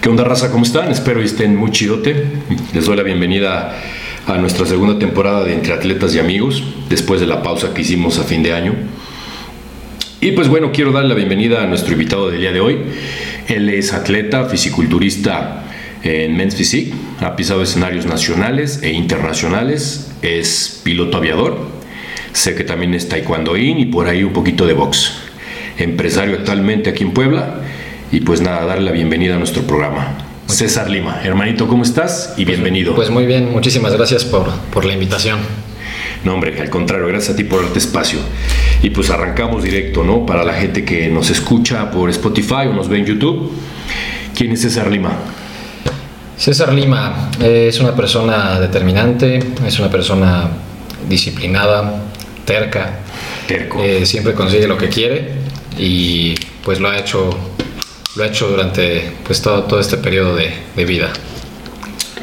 ¿Qué onda, raza? ¿Cómo están? Espero estén muy chidote. Les doy la bienvenida a nuestra segunda temporada de Entre Atletas y Amigos, después de la pausa que hicimos a fin de año. Y pues bueno, quiero dar la bienvenida a nuestro invitado del día de hoy. Él es atleta, fisiculturista en Men's Physique, ha pisado escenarios nacionales e internacionales, es piloto aviador, sé que también es taekwondoín y por ahí un poquito de box. Empresario actualmente aquí en Puebla y pues nada, darle la bienvenida a nuestro programa. César Lima, hermanito, ¿cómo estás? Y bienvenido. Pues muy bien, muchísimas gracias por, por la invitación. No, hombre, al contrario, gracias a ti por darte espacio. Y pues arrancamos directo, ¿no? Para la gente que nos escucha por Spotify o nos ve en YouTube. ¿Quién es César Lima? César Lima eh, es una persona determinante, es una persona disciplinada, terca. Terco. Eh, siempre consigue lo que quiere y pues lo ha hecho lo ha hecho durante pues todo, todo este periodo de, de vida.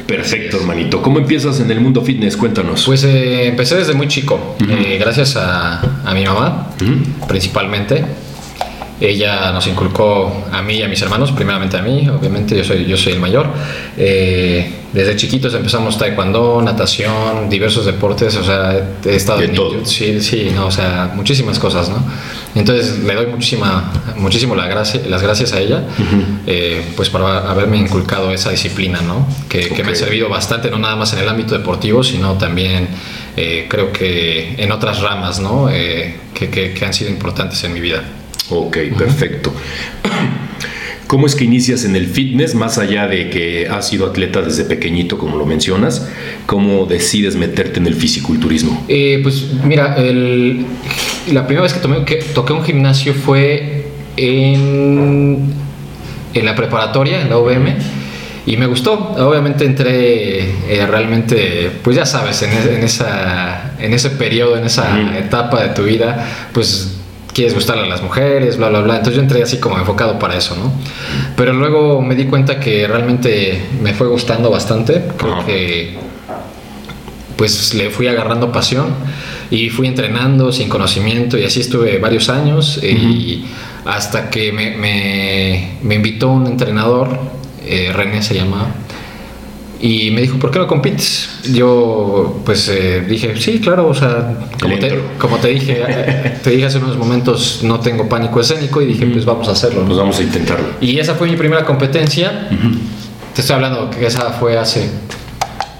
Perfecto, hermanito. ¿Cómo empiezas en el mundo fitness? Cuéntanos. Pues eh, empecé desde muy chico, eh, gracias a, a, mi mamá, principalmente. Ella nos inculcó a mí y a mis hermanos, primeramente a mí, obviamente yo soy, yo soy el mayor. Eh, desde chiquitos empezamos taekwondo, natación, diversos deportes, o sea, he estado De en todo. sí, sí, no, o sea, muchísimas cosas, ¿no? Entonces le doy muchísima, muchísimo la gracia, las gracias a ella, eh, pues para haberme inculcado esa disciplina, ¿no? Que, que me ha servido bastante, no nada más en el ámbito deportivo, sino también eh, creo que en otras ramas, ¿no? Eh, que, que- que han sido importantes en mi vida. Ok, perfecto. ¿Cómo es que inicias en el fitness, más allá de que has sido atleta desde pequeñito, como lo mencionas? ¿Cómo decides meterte en el fisiculturismo? Eh, pues mira, el- la primera vez que, tomé, que toqué un gimnasio fue en, en la preparatoria, en la UVM, y me gustó. Obviamente entré eh, realmente, pues ya sabes, en, e- en esa, en ese periodo, en esa etapa de tu vida, pues quieres gustarle a las mujeres, bla, bla, bla. Entonces yo entré así como enfocado para eso, ¿no? Pero luego me di cuenta que realmente me fue gustando bastante. Creo Ajá. que pues le fui agarrando pasión y fui entrenando sin conocimiento y así estuve varios años eh, y hasta que me, me- me invitó un entrenador, eh, René se llama, y me dijo, ¿por qué no compites? Yo pues eh, dije, sí, claro, o sea, como te, como te dije, eh, te dije hace unos momentos, no tengo pánico escénico y dije, pues vamos a hacerlo. Pues vamos a intentarlo. Y esa fue mi primera competencia. Te estoy hablando que esa fue hace,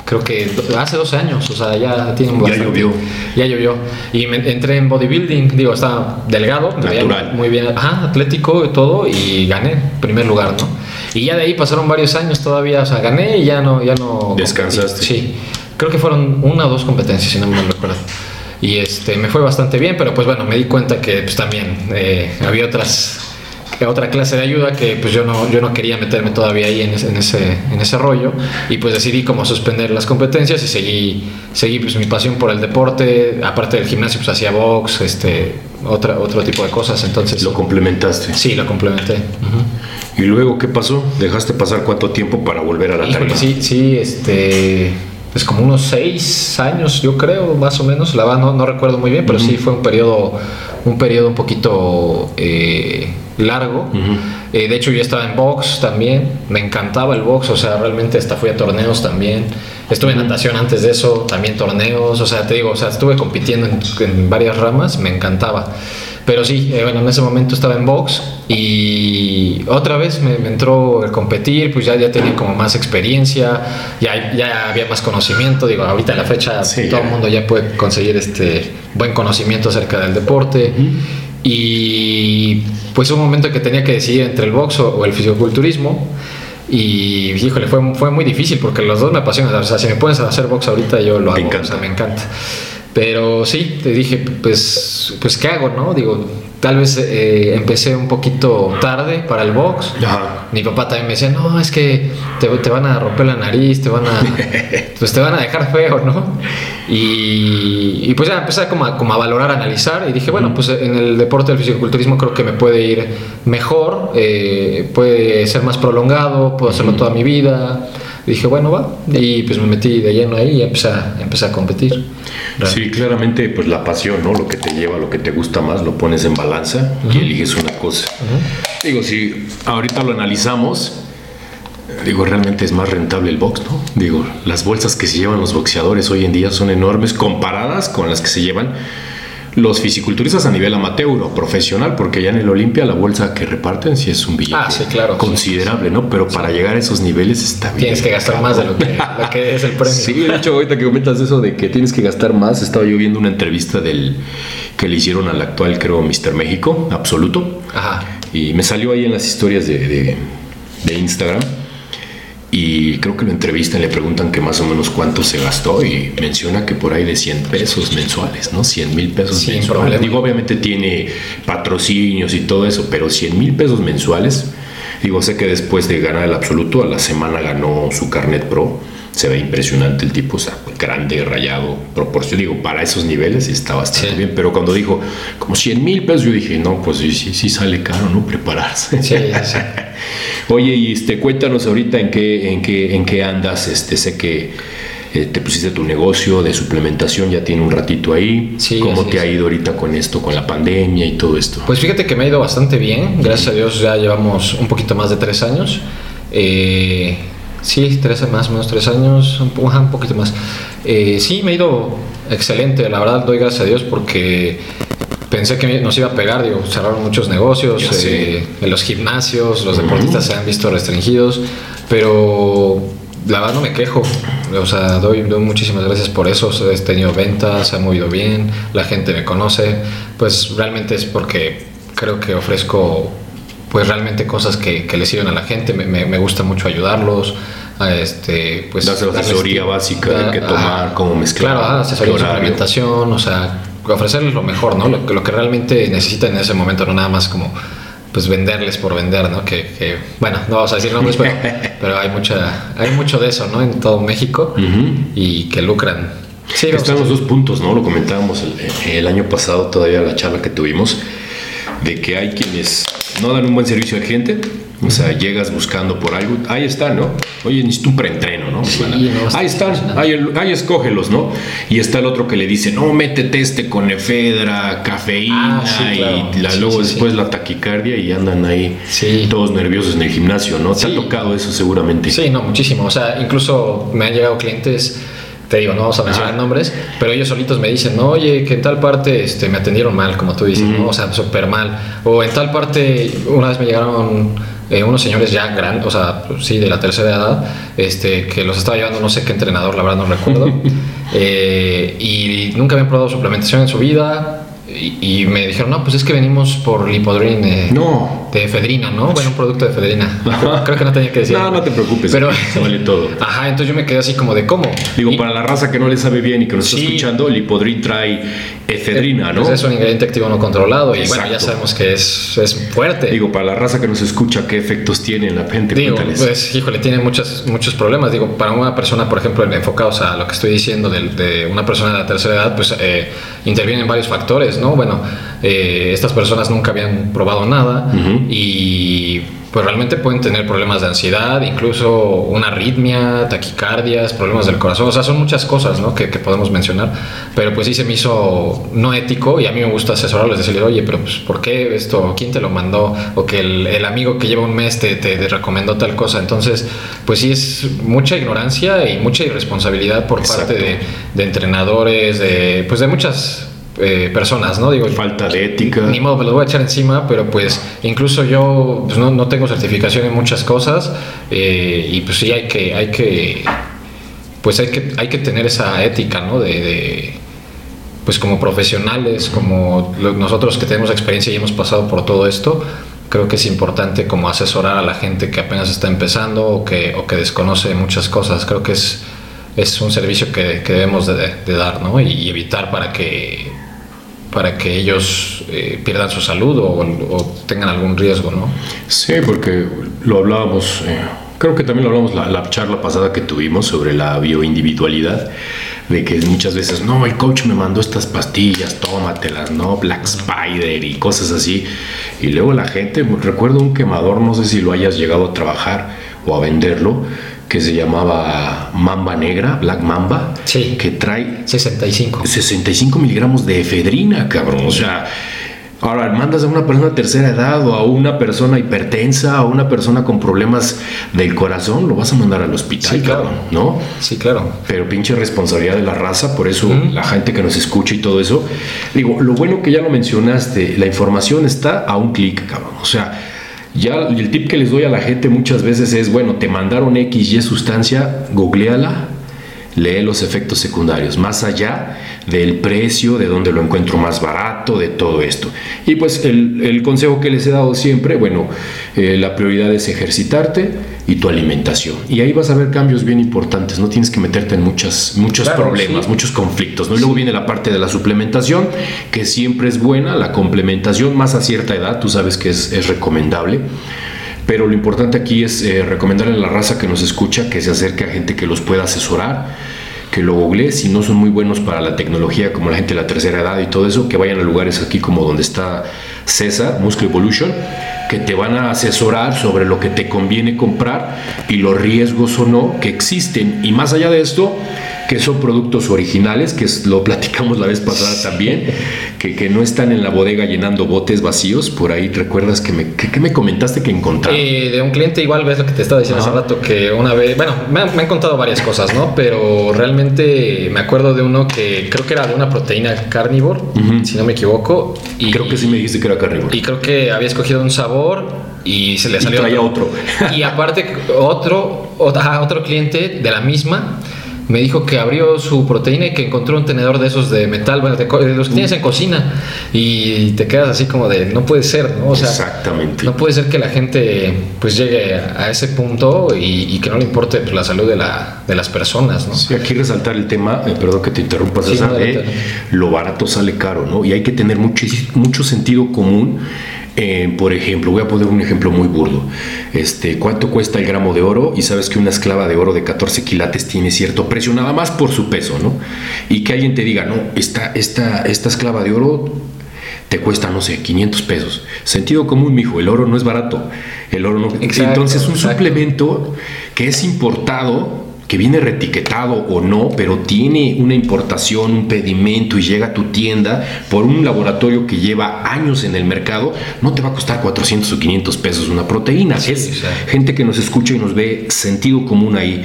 creo que hace dos años, o sea, ya tiene un Ya bastante- llovió. Ya llovió. Y me entré en bodybuilding, digo, estaba delgado, Natural. muy bien, ajá, atlético y todo, y gané primer lugar, ¿no? Y ya de ahí pasaron varios años todavía, o sea, gané y ya no, ya no. Descansaste. Sí, creo que fueron una o dos competencias, si no me recuerdo. Y este, me fue bastante bien, pero pues bueno, me di cuenta que pues también eh, había otras otra clase de ayuda que pues yo no, yo no quería meterme todavía ahí en ese, en ese, en ese rollo y pues decidí como suspender las competencias y seguí, seguí pues mi pasión por el deporte, aparte del gimnasio pues hacía box, este, otra, otro tipo de cosas, entonces Lo complementaste. sí, lo complementé. ¿Y luego qué pasó? ¿Dejaste pasar cuánto tiempo para volver a la Híjole, tarima? sí, sí, este, pues como unos seis años, yo creo, más o menos. La verdad no, no recuerdo muy bien, pero sí fue un periodo, un periodo un poquito eh, largo. Eh, de hecho, yo estaba en box también. Me encantaba el box, o sea, realmente hasta fui a torneos también. Estuve en natación antes de eso, también torneos. O sea, te digo, o sea, estuve compitiendo en, en varias ramas, me encantaba. Pero sí, eh, bueno, en ese momento estaba en box y otra vez me, me entró el competir, pues ya, ya tenía como más experiencia, ya, ya había más conocimiento, digo, ahorita en la fecha Sí, todo el mundo ya puede conseguir este buen conocimiento acerca del deporte. Y pues un momento que tenía que decidir entre el box o, o el fisiculturismo y híjole, fue, fue muy difícil porque los dos me apasionan, o sea, si me a hacer box ahorita yo lo hago, o sea, me encanta. Pero sí, te dije, pues, pues ¿qué hago, no? Digo, tal vez eh, empecé un poquito tarde para el box. Ajá. Mi papá también me decía, no, es que te, te van a romper la nariz, te van a, pues te van a dejar feo, ¿no? Y, y pues ya empecé como a, como a valorar, a analizar y dije, bueno, pues en el deporte del fisiculturismo creo que me puede ir mejor, eh, puede ser más prolongado, puedo hacerlo toda mi vida. Y dije, bueno, va. Y pues me metí de lleno ahí y empecé a, empecé a competir. Sí, claramente, pues la pasión, ¿no? Lo que te lleva, lo que te gusta más, lo pones en balanza y eliges una cosa. Digo, si ahorita lo analizamos, digo, realmente es más rentable el box, ¿no? Digo, las bolsas que se llevan los boxeadores hoy en día son enormes comparadas con las que se llevan los fisiculturistas a nivel amateur o profesional, porque ya en el Olimpia la bolsa que reparten sí es un billete Ah, sí, claro. considerable, ¿no? Pero para llegar a esos niveles está bien. Tienes que gastar más de lo que, lo que es el premio. Sí, de hecho, ahorita que comentas eso de que tienes que gastar más, estaba yo viendo una entrevista del que le hicieron al actual, creo, Mr. México, absoluto. Ajá. Y me salió ahí en las historias de, de- de Instagram. Y creo que lo entrevistan, le preguntan que más o menos cuánto se gastó y menciona que por ahí de 100 pesos mensuales, ¿no? 100 mil pesos mensuales. Digo, obviamente tiene patrocinios y todo eso, pero 100 mil pesos mensuales. Digo, sé que después de ganar el absoluto, a la semana ganó su carnet pro. Se ve impresionante el tipo, o sea, grande, rayado, proporción. Digo, para esos niveles está bastante Sí. bien. Pero cuando dijo como 100 mil pesos, yo dije, no, pues sí, sí, sí sale caro, ¿no? Prepararse. Sí, sí. Oye, y este, cuéntanos ahorita en qué, en qué, en qué andas. Este, sé que eh, te pusiste tu negocio de suplementación, ya tiene un ratito ahí. Sí, ¿Cómo te es. ha ido ahorita con esto, con la pandemia y todo esto? Pues fíjate que me ha ido bastante bien. Gracias a Dios ya llevamos un poquito más de tres años. Eh, sí, tres, más o menos tres años, un, un poquito más. Eh, sí, me ha ido excelente. La verdad, doy gracias a Dios porque pensé que nos iba a pegar. Digo, cerraron muchos negocios. Eh, en los gimnasios, los deportistas se han visto restringidos. Pero la verdad no me quejo. O sea, doy, doy muchísimas gracias por eso. He tenido ventas, se ha movido bien, la gente me conoce. Pues realmente es porque creo que ofrezco pues realmente cosas que, que le sirven a la gente. Me, me- me gusta mucho ayudarlos. A este, pues, la asesoría básica de qué tomar, cómo mezclar, Claro, asesoría de suplementación, o sea, ofrecerles lo mejor, ¿no? Lo, que- lo que realmente necesitan en ese momento, no nada más como pues venderles por vender, ¿no? Que, que, bueno, no vamos a decir nombres, pero, pero hay mucha, hay mucho de eso, ¿no? En todo México y que lucran. Sí, Están los dos puntos, ¿no? Lo comentábamos el, el año pasado, todavía la charla que tuvimos, de que hay quienes no dan un buen servicio al cliente. O sea, llegas buscando por algo, ahí está, ¿no? Oye, necesito un preentreno, ¿no? Sí, ahí están, ahí, ahí escógelos, ¿no? Y está el otro que le dice, no, métete este con efedra, cafeína, Ah, sí, claro. y la- Sí, luego después la taquicardia y andan ahí todos nerviosos en el gimnasio, ¿no? Te ha tocado eso seguramente. Sí, no, muchísimo. O sea, incluso me han llegado clientes, te digo, no vamos a mencionar nombres, pero ellos solitos me dicen, no, oye, que en tal parte este, me atendieron mal, como tú dices, ¿no? O sea, súper mal. O en tal parte, una vez me llegaron eh, unos señores ya grandes, o sea, pues, sí, de la tercera edad, este, que los estaba llevando no sé qué entrenador, la verdad no recuerdo, eh, y nunca habían probado suplementación en su vida. Y, y me dijeron, no, pues es que venimos por Lipodrin eh, No. de efedrina, ¿no? Bueno, un producto de efedrina. Creo que no tenía que decir. No, no te preocupes, Pero, se vale todo. Ajá, entonces yo me quedé así como de cómo. Digo, Y- para la raza que no le sabe bien y que nos Sí. está escuchando, Lipodrin trae efedrina, ¿no? Pues es un ingrediente activo no controlado y bueno, ya sabemos que es, es fuerte. Digo, para la raza que nos escucha, ¿qué efectos tiene en la gente? Digo, Cuéntales. pues, híjole, tiene muchos, muchos problemas. Digo, para una persona, por ejemplo, enfocados a lo que estoy diciendo de, de una persona de la tercera edad, pues eh, intervienen varios factores, ¿no? Bueno, eh, estas personas nunca habían probado nada y pues realmente pueden tener problemas de ansiedad, incluso una arritmia, taquicardias, problemas del corazón, o sea, son muchas cosas, ¿no? Que, que podemos mencionar, pero pues sí se me hizo no ético y a mí me gusta asesorarles, decirles, oye, pero pues, ¿por qué esto? ¿Quién te lo mandó? O que el, el amigo que lleva un mes te, te- te recomendó tal cosa, entonces, pues sí es mucha ignorancia y mucha irresponsabilidad por parte de, de entrenadores, de, pues de muchas... eh, personas, ¿no? Digo, Falta de ética. ni modo, me los voy a echar encima, pero pues incluso yo pues, no, no tengo certificación en muchas cosas eh, y pues sí hay que, hay que, pues hay que, hay que tener esa ética, ¿no? De, de, pues como profesionales, como nosotros que tenemos experiencia y hemos pasado por todo esto, creo que es importante como asesorar a la gente que apenas está empezando o que, o que desconoce muchas cosas. Creo que es, es un servicio que, que debemos de, de dar, ¿no? Y evitar para que para que ellos eh, pierdan su salud o, o tengan algún riesgo, ¿no? Sí, porque lo hablábamos, eh, creo que también lo hablamos la, la charla pasada que tuvimos sobre la bioindividualidad, de que muchas veces, no, el coach me mandó estas pastillas, tómatelas, ¿no? Black Spider y cosas así. Y luego la gente, recuerdo un quemador, no sé si lo hayas llegado a trabajar o a venderlo, que se llamaba Mamba Negra, Black Mamba, Sí. que trae 65. 65 miligramos de efedrina, cabrón. O sea, Ahora, mandas a una persona de tercera edad o a una persona hipertensa o a una persona con problemas del corazón, lo vas a mandar al hospital, Sí, claro. cabrón, ¿no? Sí, claro. Pero pinche responsabilidad de la raza, por eso la gente que nos escucha y todo eso. Digo, lo bueno que ya lo mencionaste, la información está a un clic, cabrón. O sea, ya el tip que les doy a la gente muchas veces es, bueno, te mandaron X, Y sustancia, googleala, lee los efectos secundarios, más allá del precio, de dónde lo encuentro más barato, de todo esto. Y pues el, el consejo que les he dado siempre, bueno, eh, la prioridad es ejercitarte y tu alimentación. Y ahí vas a ver cambios bien importantes, no tienes que meterte en muchas, muchos Claro, problemas, sí. muchos conflictos. ¿no? Y luego viene la parte de la suplementación, que siempre es buena, la complementación más a cierta edad, tú sabes que es, es recomendable. Pero lo importante aquí es eh, recomendarle a la raza que nos escucha que se acerque a gente que los pueda asesorar, que lo googlee, si no son muy buenos para la tecnología como la gente de la tercera edad y todo eso, que vayan a lugares aquí como donde está César, Muscle Evolution, que te van a asesorar sobre lo que te conviene comprar y los riesgos o no que existen. Y más allá de esto, que son productos originales, que es- lo platicamos la vez pasada también, que, que no están en la bodega llenando botes vacíos. Por ahí recuerdas que me, que, que me comentaste que encontraron. Eh, de un cliente igual ves lo que te estaba diciendo Ajá. hace rato que una vez, bueno, me han, me han contado varias cosas, ¿no? Pero realmente me acuerdo de uno que creo que era de una proteína carnívore, si no me equivoco. Y, Creo que sí me dijiste que era carnívoro. Y creo que había escogido un sabor y se le Y salió traía otro. y aparte otro, otro cliente de la misma me dijo que abrió su proteína y que encontró un tenedor de esos de metal, bueno, de, de los que tienes en cocina y te quedas así como de no puede ser, ¿no? O sea, Exactamente. no puede ser que la gente pues llegue a ese punto y, y que no le importe pues, la salud de, la, de las personas, ¿no? Sí, aquí resaltar el tema, eh, perdón que te interrumpa, Sí, no, de adelante. lo barato sale caro, ¿no? Y hay que tener mucho, mucho sentido común. Eh, por ejemplo, voy a poner un ejemplo muy burdo. Este, ¿Cuánto cuesta el gramo de oro? Y sabes que una esclava de oro de 14 quilates tiene cierto precio, nada más por su peso, ¿no? Y que alguien te diga, no, esta, esta, esta esclava de oro te cuesta, no sé, 500 pesos. Sentido común, mijo, el oro no es barato. El oro no... Exacto, Entonces, un exacto. suplemento que es importado, que viene retiquetado o no, pero tiene una importación, un pedimento y llega a tu tienda por un laboratorio que lleva años en el mercado, no te va a costar 400 o 500 pesos una proteína. Sí, es o sea. gente que nos escucha y nos ve sentido común ahí.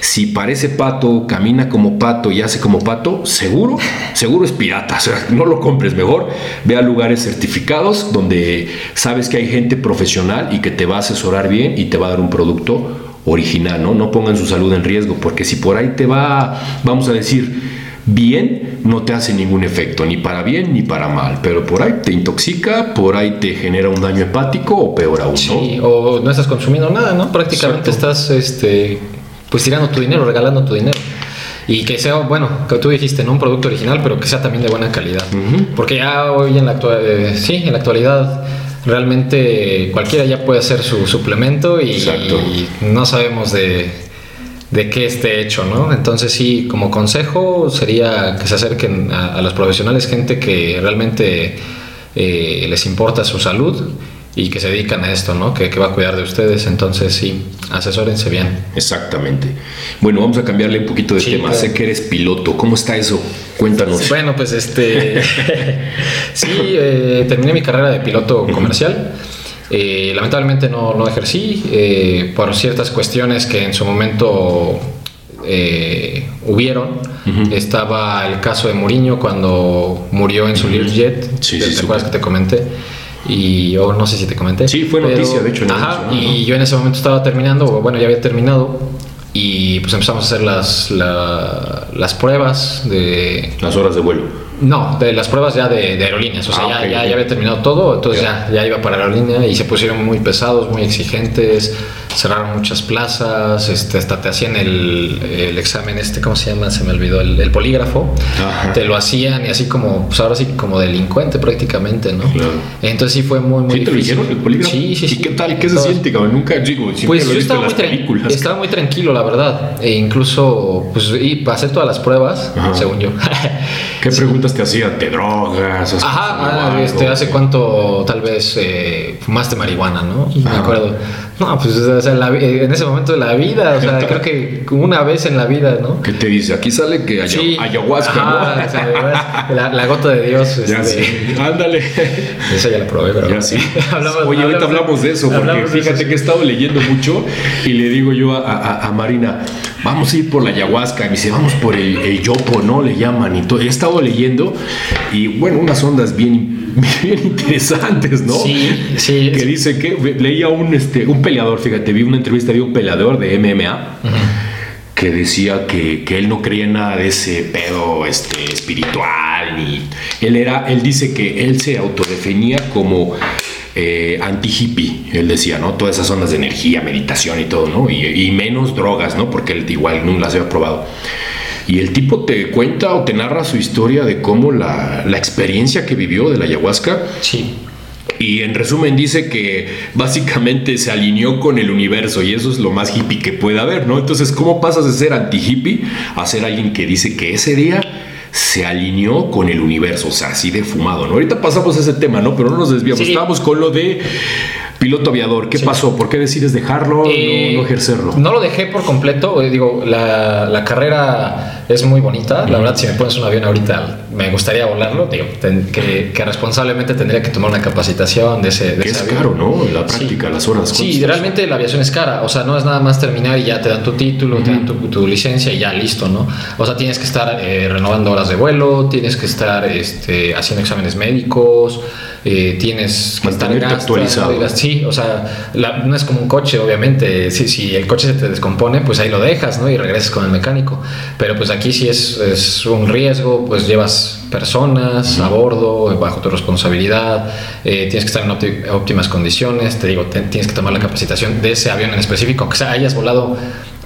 Si parece pato, camina como pato y hace como pato, seguro, seguro es pirata. O sea, no lo compres mejor. Ve a lugares certificados donde sabes que hay gente profesional y que te va a asesorar bien y te va a dar un producto original, ¿no? No pongan su salud en riesgo, porque si por ahí te va, vamos a decir, bien, no te hace ningún efecto, ni para bien ni para mal, pero por ahí te intoxica, por ahí te genera un daño hepático o peor aún, ¿no? Sí, o no estás consumiendo nada, ¿no? Prácticamente Exacto. estás este, pues tirando tu dinero, regalando tu dinero. Y que sea, bueno, que tú dijiste, no un producto original, pero que sea también de buena calidad. Porque ya hoy en la, actua- eh, sí, en la actualidad realmente cualquiera ya puede hacer su suplemento y, no sabemos de, de qué esté hecho, ¿no? Entonces sí, como consejo sería que se acerquen a, a los profesionales, gente que realmente eh, les importa su salud y que se dedican a esto, ¿no? Que, que va a cuidar de ustedes. Entonces sí, asesórense bien. Exactamente. Bueno, vamos a cambiarle un poquito de Sí, tema. claro. Sé que eres piloto. ¿Cómo está eso? Cuéntanos. Bueno, pues este. sí, eh, terminé mi carrera de piloto comercial. Eh, lamentablemente no, no ejercí eh, por ciertas cuestiones que en su momento eh, hubieron. Estaba el caso de Mourinho cuando murió en su Learjet. Sí, ¿Te, sí, te acuerdas que te comenté? Y yo no sé si te comenté. Sí, fue noticia, de hecho, Ajá, y yo en ese momento estaba terminando, o bueno, ya había terminado. Y pues empezamos a hacer las, la- las pruebas de, Las horas de vuelo. no, de las pruebas ya de, de aerolíneas. O sea, Ah, ya, ya, ya había terminado todo, entonces ya, ya iba para aerolínea y se pusieron muy pesados, muy exigentes. Cerraron muchas plazas, este, hasta te hacían el, el examen, este, ¿cómo se llama? Se me olvidó, el, el polígrafo. Ajá. Te lo hacían y así como, pues ahora sí, como delincuente prácticamente, ¿no? Claro. Entonces sí fue muy, muy ¿Sí te lo hicieron el polígrafo? Sí, sí, ¿Y qué tal? ¿Qué se siente, cabrón? Nunca digo, Pues yo estaba muy, películas. estaba muy tranquilo, la verdad. E incluso, pues, y pasé todas las pruebas, Ajá. según yo. ¿Qué preguntas te hacían? ¿Te drogas? ¿Has Ajá, ah, este, ¿hace cuánto tal vez eh, fumaste marihuana, no? Me acuerdo. No, pues sea, en ese momento de la vida, o sea, creo que una vez en la vida, ¿no? ¿Qué te dice? Aquí sale que ayahuasca, ¿no? la, gota de Dios. Ya este, Ándale. Esa ya la probé, pero. Ya sí. Oye, ahorita hablamos de eso, porque fíjate que he estado leyendo mucho y le digo yo a, Marina, vamos a ir por la ayahuasca. Y me dice, vamos por el, el yopo, ¿no? Le llaman y todo. He estado leyendo y, bueno, unas ondas bien bien interesantes, ¿no? Sí, sí. Que dice que leía un, este, un peleador, fíjate, vi una entrevista de un peleador de MMA que decía que, que, él no creía nada de ese pedo este, espiritual, ni él era, él dice que él se autodefinía como eh, anti-hippie, él decía, ¿no? Todas esas ondas de energía, meditación y todo, ¿no? Y, y menos drogas, ¿no? Porque él igual no las había probado. Y el tipo te cuenta o te narra su historia de cómo la, la experiencia que vivió de la ayahuasca. Sí. Y en resumen dice que básicamente se alineó con el universo y eso es lo más hippie que puede haber, ¿no? Entonces, ¿cómo pasas de ser anti-hippie a ser alguien que dice que ese día se alineó con el universo, o sea, así de fumado, ¿no? Ahorita pasamos a ese tema, ¿no? Pero no nos desviamos, estábamos con lo de piloto aviador, ¿qué pasó? ¿Por qué decides dejarlo, no, eh, ejercerlo? No lo dejé por completo, eh, digo, la, carrera es muy bonita, la verdad si me pones un avión ahorita me gustaría volarlo, digo, que, responsablemente tendría que tomar una capacitación de ese, de es caro, ¿no? La práctica, las horas. Sí, realmente la aviación es cara, o sea, no es nada más terminar y ya te dan tu título, te dan tu, licencia y ya listo, ¿no? O sea, tienes que estar eh, renovando horas de vuelo, tienes que estar este, haciendo exámenes médicos, eh, tienes que estar actualizado. Sí, o sea, no es como un coche, obviamente. Si, si el coche se te descompone, pues ahí lo dejas, ¿no? Y regresas con el mecánico. Pero pues aquí sí es, es un riesgo, pues llevas personas a bordo, bajo tu responsabilidad, eh, tienes que estar en óptimas condiciones, te digo, tienes que tomar la capacitación de ese avión en específico, aunque sea hayas volado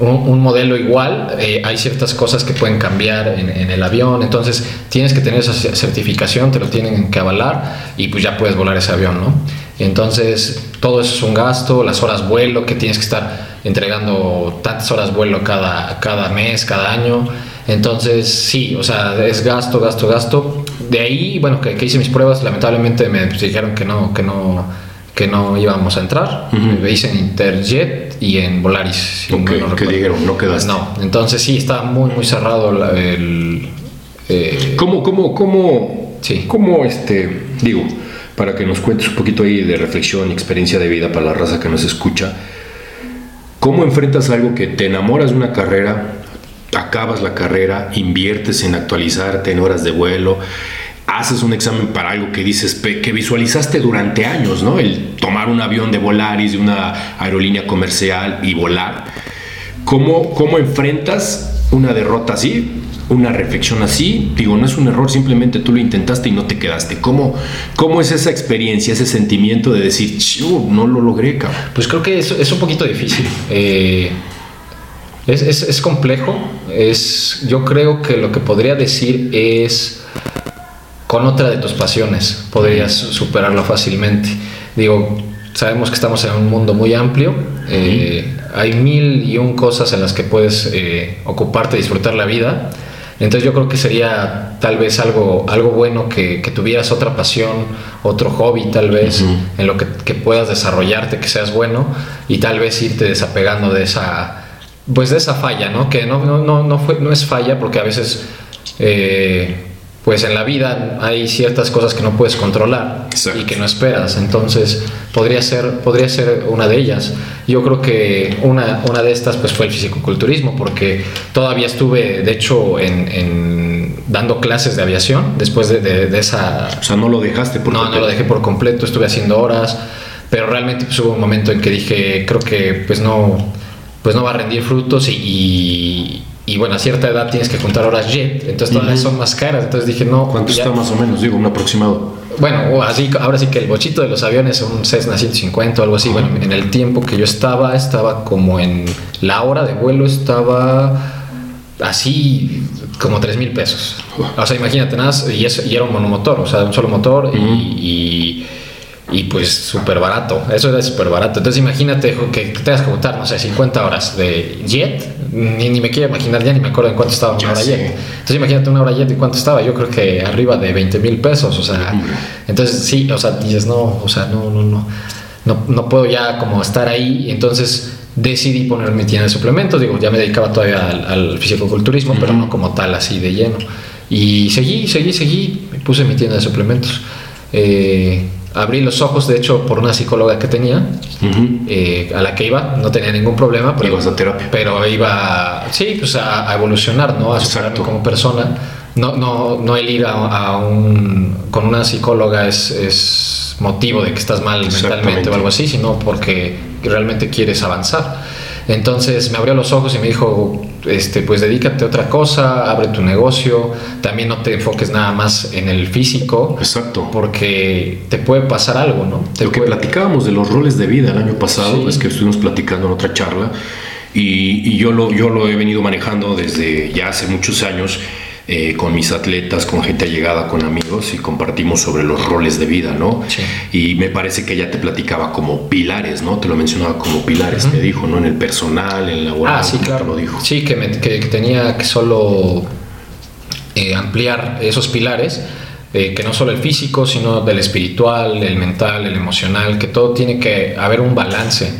un, modelo igual, eh, hay ciertas cosas que pueden cambiar en, el avión, entonces tienes que tener esa certificación, te lo tienen que avalar y pues ya puedes volar ese avión, ¿no? Entonces todo eso es un gasto, las horas vuelo que tienes que estar entregando tantas horas vuelo cada, cada mes, cada año, entonces sí, o sea, es gasto, gasto, gasto. De ahí, bueno, que, hice mis pruebas, lamentablemente me dijeron que no, que no, que no íbamos a entrar. Me hice en Interjet y en Volaris. ¿Qué dijeron? No quedaste. No, entonces sí, estaba muy, muy cerrado el... Eh, ¿Cómo, cómo, cómo, sí. cómo, este, digo, para que nos cuentes un poquito ahí de reflexión y experiencia de vida para la raza que nos escucha, ¿cómo enfrentas algo que te enamoras de una carrera, acabas la carrera, inviertes en actualizarte en horas de vuelo, haces un examen para algo que dices que visualizaste durante años, ¿no? El tomar un avión de Volaris, de una aerolínea comercial y volar. ¿Cómo, cómo enfrentas una derrota así? Una reflexión así, digo, no es un error, simplemente tú lo intentaste y no te quedaste. ¿Cómo, cómo es esa experiencia, ese sentimiento de decir, no lo logré, cabrón? Pues creo que es, es un poquito difícil. Eh, es, es, es complejo. Es, yo creo que lo que podría decir es con otra de tus pasiones podrías superarlo fácilmente. Digo, sabemos que estamos en un mundo muy amplio, eh, hay mil y un cosas en las que puedes eh, ocuparte, disfrutar la vida. Entonces yo creo que sería tal vez algo, algo bueno que, tuvieras otra pasión, otro hobby tal vez, en lo que, puedas desarrollarte, que seas bueno y tal vez irte desapegando de esa, pues de esa falla, ¿no? Que no, no, no, fue, no es falla porque a veces eh, pues en la vida hay ciertas cosas que no puedes controlar y que no esperas. Entonces, podría ser, podría ser una de ellas. Yo creo que una, una de estas pues, fue el fisicoculturismo, porque todavía estuve, de hecho, en, dando clases de aviación después de, esa... O sea, no lo dejaste por No, completo. no lo dejé por completo, estuve haciendo horas, pero realmente pues, hubo un momento en que dije, creo que pues no, pues no va a rendir frutos y y bueno, a cierta edad tienes que juntar horas jet, entonces todas son más caras. Entonces dije, no. ¿Cuánto está más o menos? Digo, un aproximado. Bueno, así, ahora sí que el bochito de los aviones, un Cessna 150 o algo así. Bueno, en el tiempo que yo estaba, estaba como en la hora de vuelo, estaba así como 3 mil pesos. O sea, imagínate, nada, y, y era un monomotor, o sea, un solo motor y y pues súper barato, eso era súper barato. Entonces imagínate que tengas que juntar, no sé, 50 horas de jet, ni, ni, me quiero imaginar, ya ni me acuerdo en cuánto estaba una hora jet. Entonces imagínate una hora jet y cuánto estaba, yo creo que arriba de 20 mil pesos, o sea, entonces sí, o sea, dices, no, o sea, no, no, no, no, no puedo ya como estar ahí, entonces decidí poner mi tienda de suplementos. Digo, ya me dedicaba todavía al, al fisicoculturismo, pero no como tal, así de lleno. Y seguí, seguí, seguí, puse mi tienda de suplementos. Eh, abrí los ojos, de hecho, por una psicóloga que tenía, eh, a la que iba, no tenía ningún problema. Pero, Ibas a terapia. Pero iba, sí, pues a, a evolucionar, ¿no? A superarme como persona. No, no, no el ir a, a un, con una psicóloga es, es motivo de que estás mal mentalmente o algo así, sino porque realmente quieres avanzar. Entonces me abrió los ojos y me dijo, este, pues dedícate a otra cosa, abre tu negocio, también no te enfoques nada más en el físico, Exacto. porque te puede pasar algo, ¿no? Te Lo que platicábamos de los roles de vida el año pasado, Sí. es que estuvimos platicando en otra charla, y, y yo, lo, yo lo he venido manejando desde ya hace muchos años eh, con mis atletas, con gente allegada, con amigos, y compartimos sobre los roles de vida, ¿no? Sí. Y me parece que ella te platicaba como pilares, ¿no? Te lo mencionaba como pilares, te dijo, ¿no? En el personal, en el laboral, Ah, sí, ¿cómo te claro. lo dijo. Sí, que, me- que- tenía que solo eh, ampliar esos pilares, eh, que no solo el físico, sino del espiritual, el mental, el emocional, que todo tiene que haber un balance.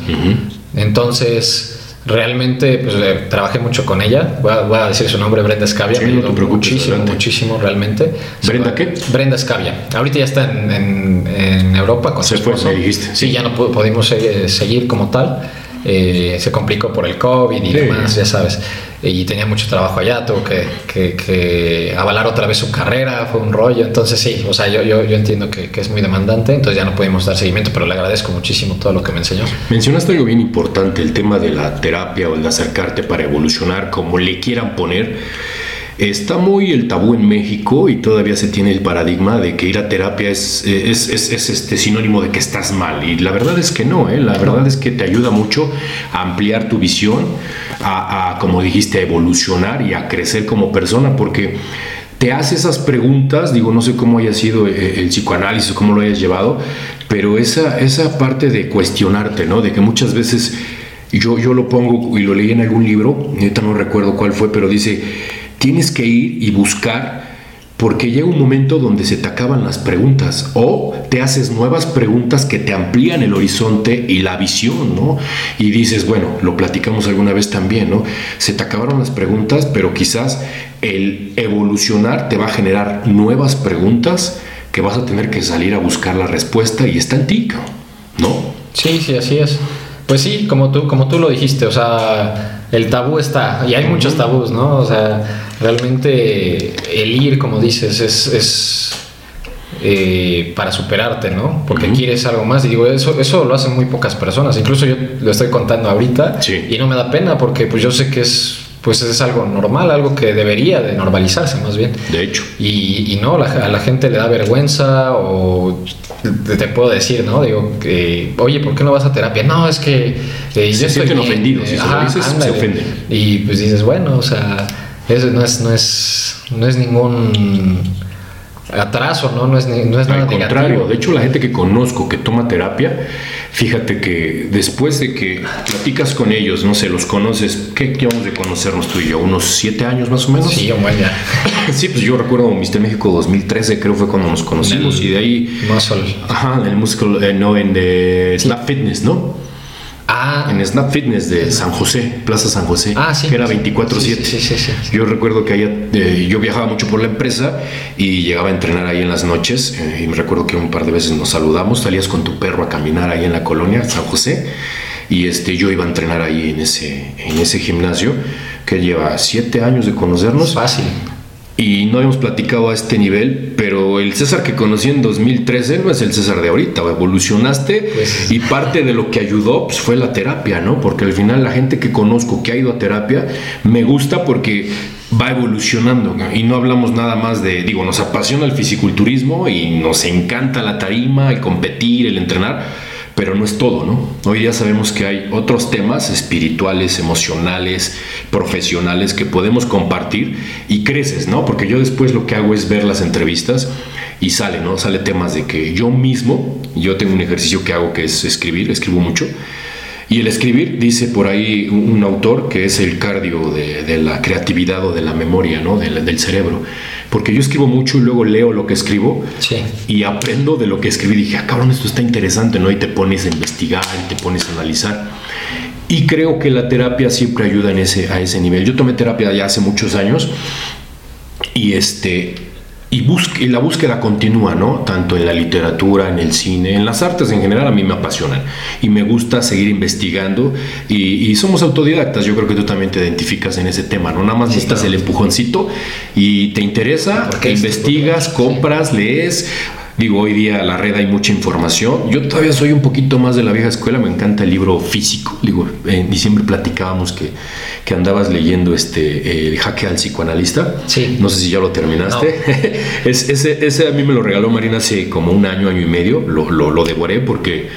Entonces, realmente, pues eh, trabajé mucho con ella. Voy a, voy a decir su nombre, Brenda Escavia. Sí, me no ayudó preocupes, muchísimo, muchísimo, realmente. ¿Brenda qué? Brenda Escavia. Ahorita ya está en, en- en Europa con Se su fue, esposo. me dijiste, Sí, sí. ya no pu- pudimos eh, seguir como tal. Eh, se complicó por el COVID y Sí. demás, ya sabes. Y tenía mucho trabajo allá, tuvo que, que- que avalar otra vez su carrera, fue un rollo. Entonces, sí, o sea, yo, yo, yo entiendo que, que es muy demandante, entonces ya no pudimos dar seguimiento, pero le agradezco muchísimo todo lo que me enseñó. Mencionaste algo bien importante, el tema de la terapia o el de acercarte para evolucionar, como le quieran poner. Está muy el tabú en México y todavía se tiene el paradigma de que ir a terapia es, es, es- es, este sinónimo de que estás mal. Y la verdad es que no, ¿eh? la verdad es que te ayuda mucho a ampliar tu visión, a, a, como dijiste, a evolucionar y a crecer como persona, porque te hace esas preguntas, digo, no sé cómo haya sido eh, el psicoanálisis, cómo lo hayas llevado, pero esa, esa parte de cuestionarte, ¿no? De que muchas veces yo, yo lo pongo y lo leí en algún libro, neta no recuerdo cuál fue, pero dice, tienes que ir y buscar porque llega un momento donde se te acaban las preguntas o te haces nuevas preguntas que te amplían el horizonte y la visión, ¿no? Y dices, bueno, lo platicamos alguna vez también, ¿no? Se te acabaron las preguntas, pero quizás el evolucionar te va a generar nuevas preguntas que vas a tener que salir a buscar la respuesta y está en ti, ¿no? Sí, sí, así es. Pues sí, como tú, como tú lo dijiste, o sea, el tabú está, y hay muchos tabús, ¿no? O sea, realmente el ir, como dices, es, es eh, para superarte, ¿no? Porque quieres algo más. Y digo, eso, eso lo hacen muy pocas personas. Incluso yo lo estoy contando ahorita Sí. y no me da pena porque pues yo sé que es, pues es algo normal, algo que debería de normalizarse más bien. De hecho. Y, y no, la- a la gente le da vergüenza o te, puedo decir, ¿no? Digo, que, oye, ¿por qué no vas a terapia? No, es que eh, yo Se estoy sienten bien". ofendidos, si se lo ofenden. Y pues dices, bueno, o sea, eso no es, no es, no es ningún atraso, ¿no? No es, no es nada Al contrario, negativo. de hecho la gente que conozco que toma terapia, fíjate que después de que platicas con ellos, no sé, los conoces, ¿qué llevamos de conocernos tú y yo? ¿Unos siete años más o menos? Sí, un buen día. Sí, pues yo recuerdo Mister México 2013, creo fue cuando nos conocimos el- y de ahí... Muscle. Ajá, en el músculo, eh, no, en de Snap Fitness, ¿no? Ah, En Snap Fitness de San José, Plaza San José, Ah, sí. que era Sí, 24-7. sí, sí, sí, sí. Yo recuerdo que allá, eh, yo viajaba mucho por la empresa y llegaba a entrenar ahí en las noches eh, y me recuerdo que un par de veces nos saludamos, salías con tu perro a caminar ahí en la colonia San José y este, yo iba a entrenar ahí en ese, en ese gimnasio que lleva siete años de conocernos fácil. Y no habíamos platicado a este nivel, pero el César que conocí en 2013 no es el César de ahorita, evolucionaste Pues- y parte de lo que ayudó pues, fue la terapia, ¿no? Porque al final la gente que conozco que ha ido a terapia me gusta porque va evolucionando ¿no? y no hablamos nada más de, digo, nos apasiona el fisiculturismo y nos encanta la tarima, el competir, el entrenar. Pero no es todo, ¿no? Hoy ya sabemos que hay otros temas espirituales, emocionales, profesionales que podemos compartir y creces, ¿no? Porque yo después lo que hago es ver las entrevistas y sale, ¿no? Sale temas de que yo mismo, yo tengo un ejercicio que hago que es escribir, escribo mucho. Y el escribir, dice por ahí un, autor, que es el cardio de, de la creatividad o de la memoria, ¿no? Del cerebro. Porque yo escribo mucho y luego leo lo que escribo Sí. y aprendo de lo que escribí. Dije, ah, cabrón, esto está interesante, ¿no? Y te pones a investigar y te pones a analizar. Y creo que la terapia siempre ayuda en ese, a ese nivel. Yo tomé terapia ya hace muchos años y este y, y, la búsqueda continúa, ¿no? Tanto en la literatura, en el cine, en las artes en general, a mí me apasionan. Y me gusta seguir investigando. Y, somos autodidactas, yo creo que tú también te identificas en ese tema, ¿no? Nada más necesitas el empujoncito y te interesa, investigas, compras, lees. Digo, hoy día la red hay mucha información. Yo todavía soy un poquito más de la vieja escuela, me encanta el libro físico. Digo, en diciembre platicábamos que, que andabas leyendo este el jaque al psicoanalista. Sí. No sé si ya lo terminaste. ese, ese, a mí me lo regaló Marina hace como un año, año y medio. Lo, lo, lo devoré porque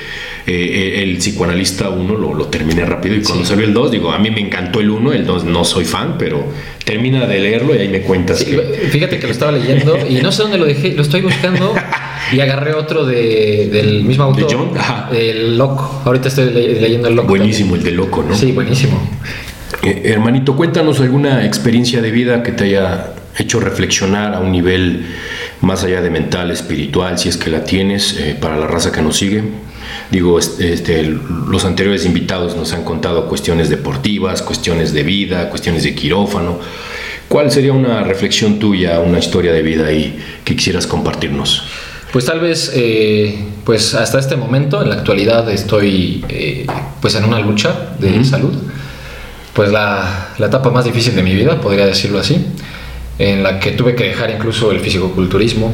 eh, el psicoanalista 1 lo, lo, terminé rápido y cuando salió el 2, digo, a mí me encantó el 1, el 2 no soy fan, pero termina de leerlo y ahí me cuentas. Fíjate que lo estaba leyendo y no sé dónde lo dejé, lo estoy buscando y agarré otro de, del mismo autor. ¿De John? El Loco. Ahorita estoy leyendo el Loco. Buenísimo el de Loco, ¿no? Sí, buenísimo. Eh, hermanito, cuéntanos alguna experiencia de vida que te haya hecho reflexionar a un nivel más allá de mental, espiritual, si es que la tienes, eh, para la raza que nos sigue. Digo, este, los anteriores invitados nos han contado cuestiones deportivas, cuestiones de vida, cuestiones de quirófano. ¿Cuál sería una reflexión tuya, una historia de vida ahí que quisieras compartirnos? Pues tal vez, eh, pues hasta este momento, en la actualidad estoy eh, pues en una lucha de salud. Pues la, la, etapa más difícil de mi vida, podría decirlo así, en la que tuve que dejar incluso el fisicoculturismo,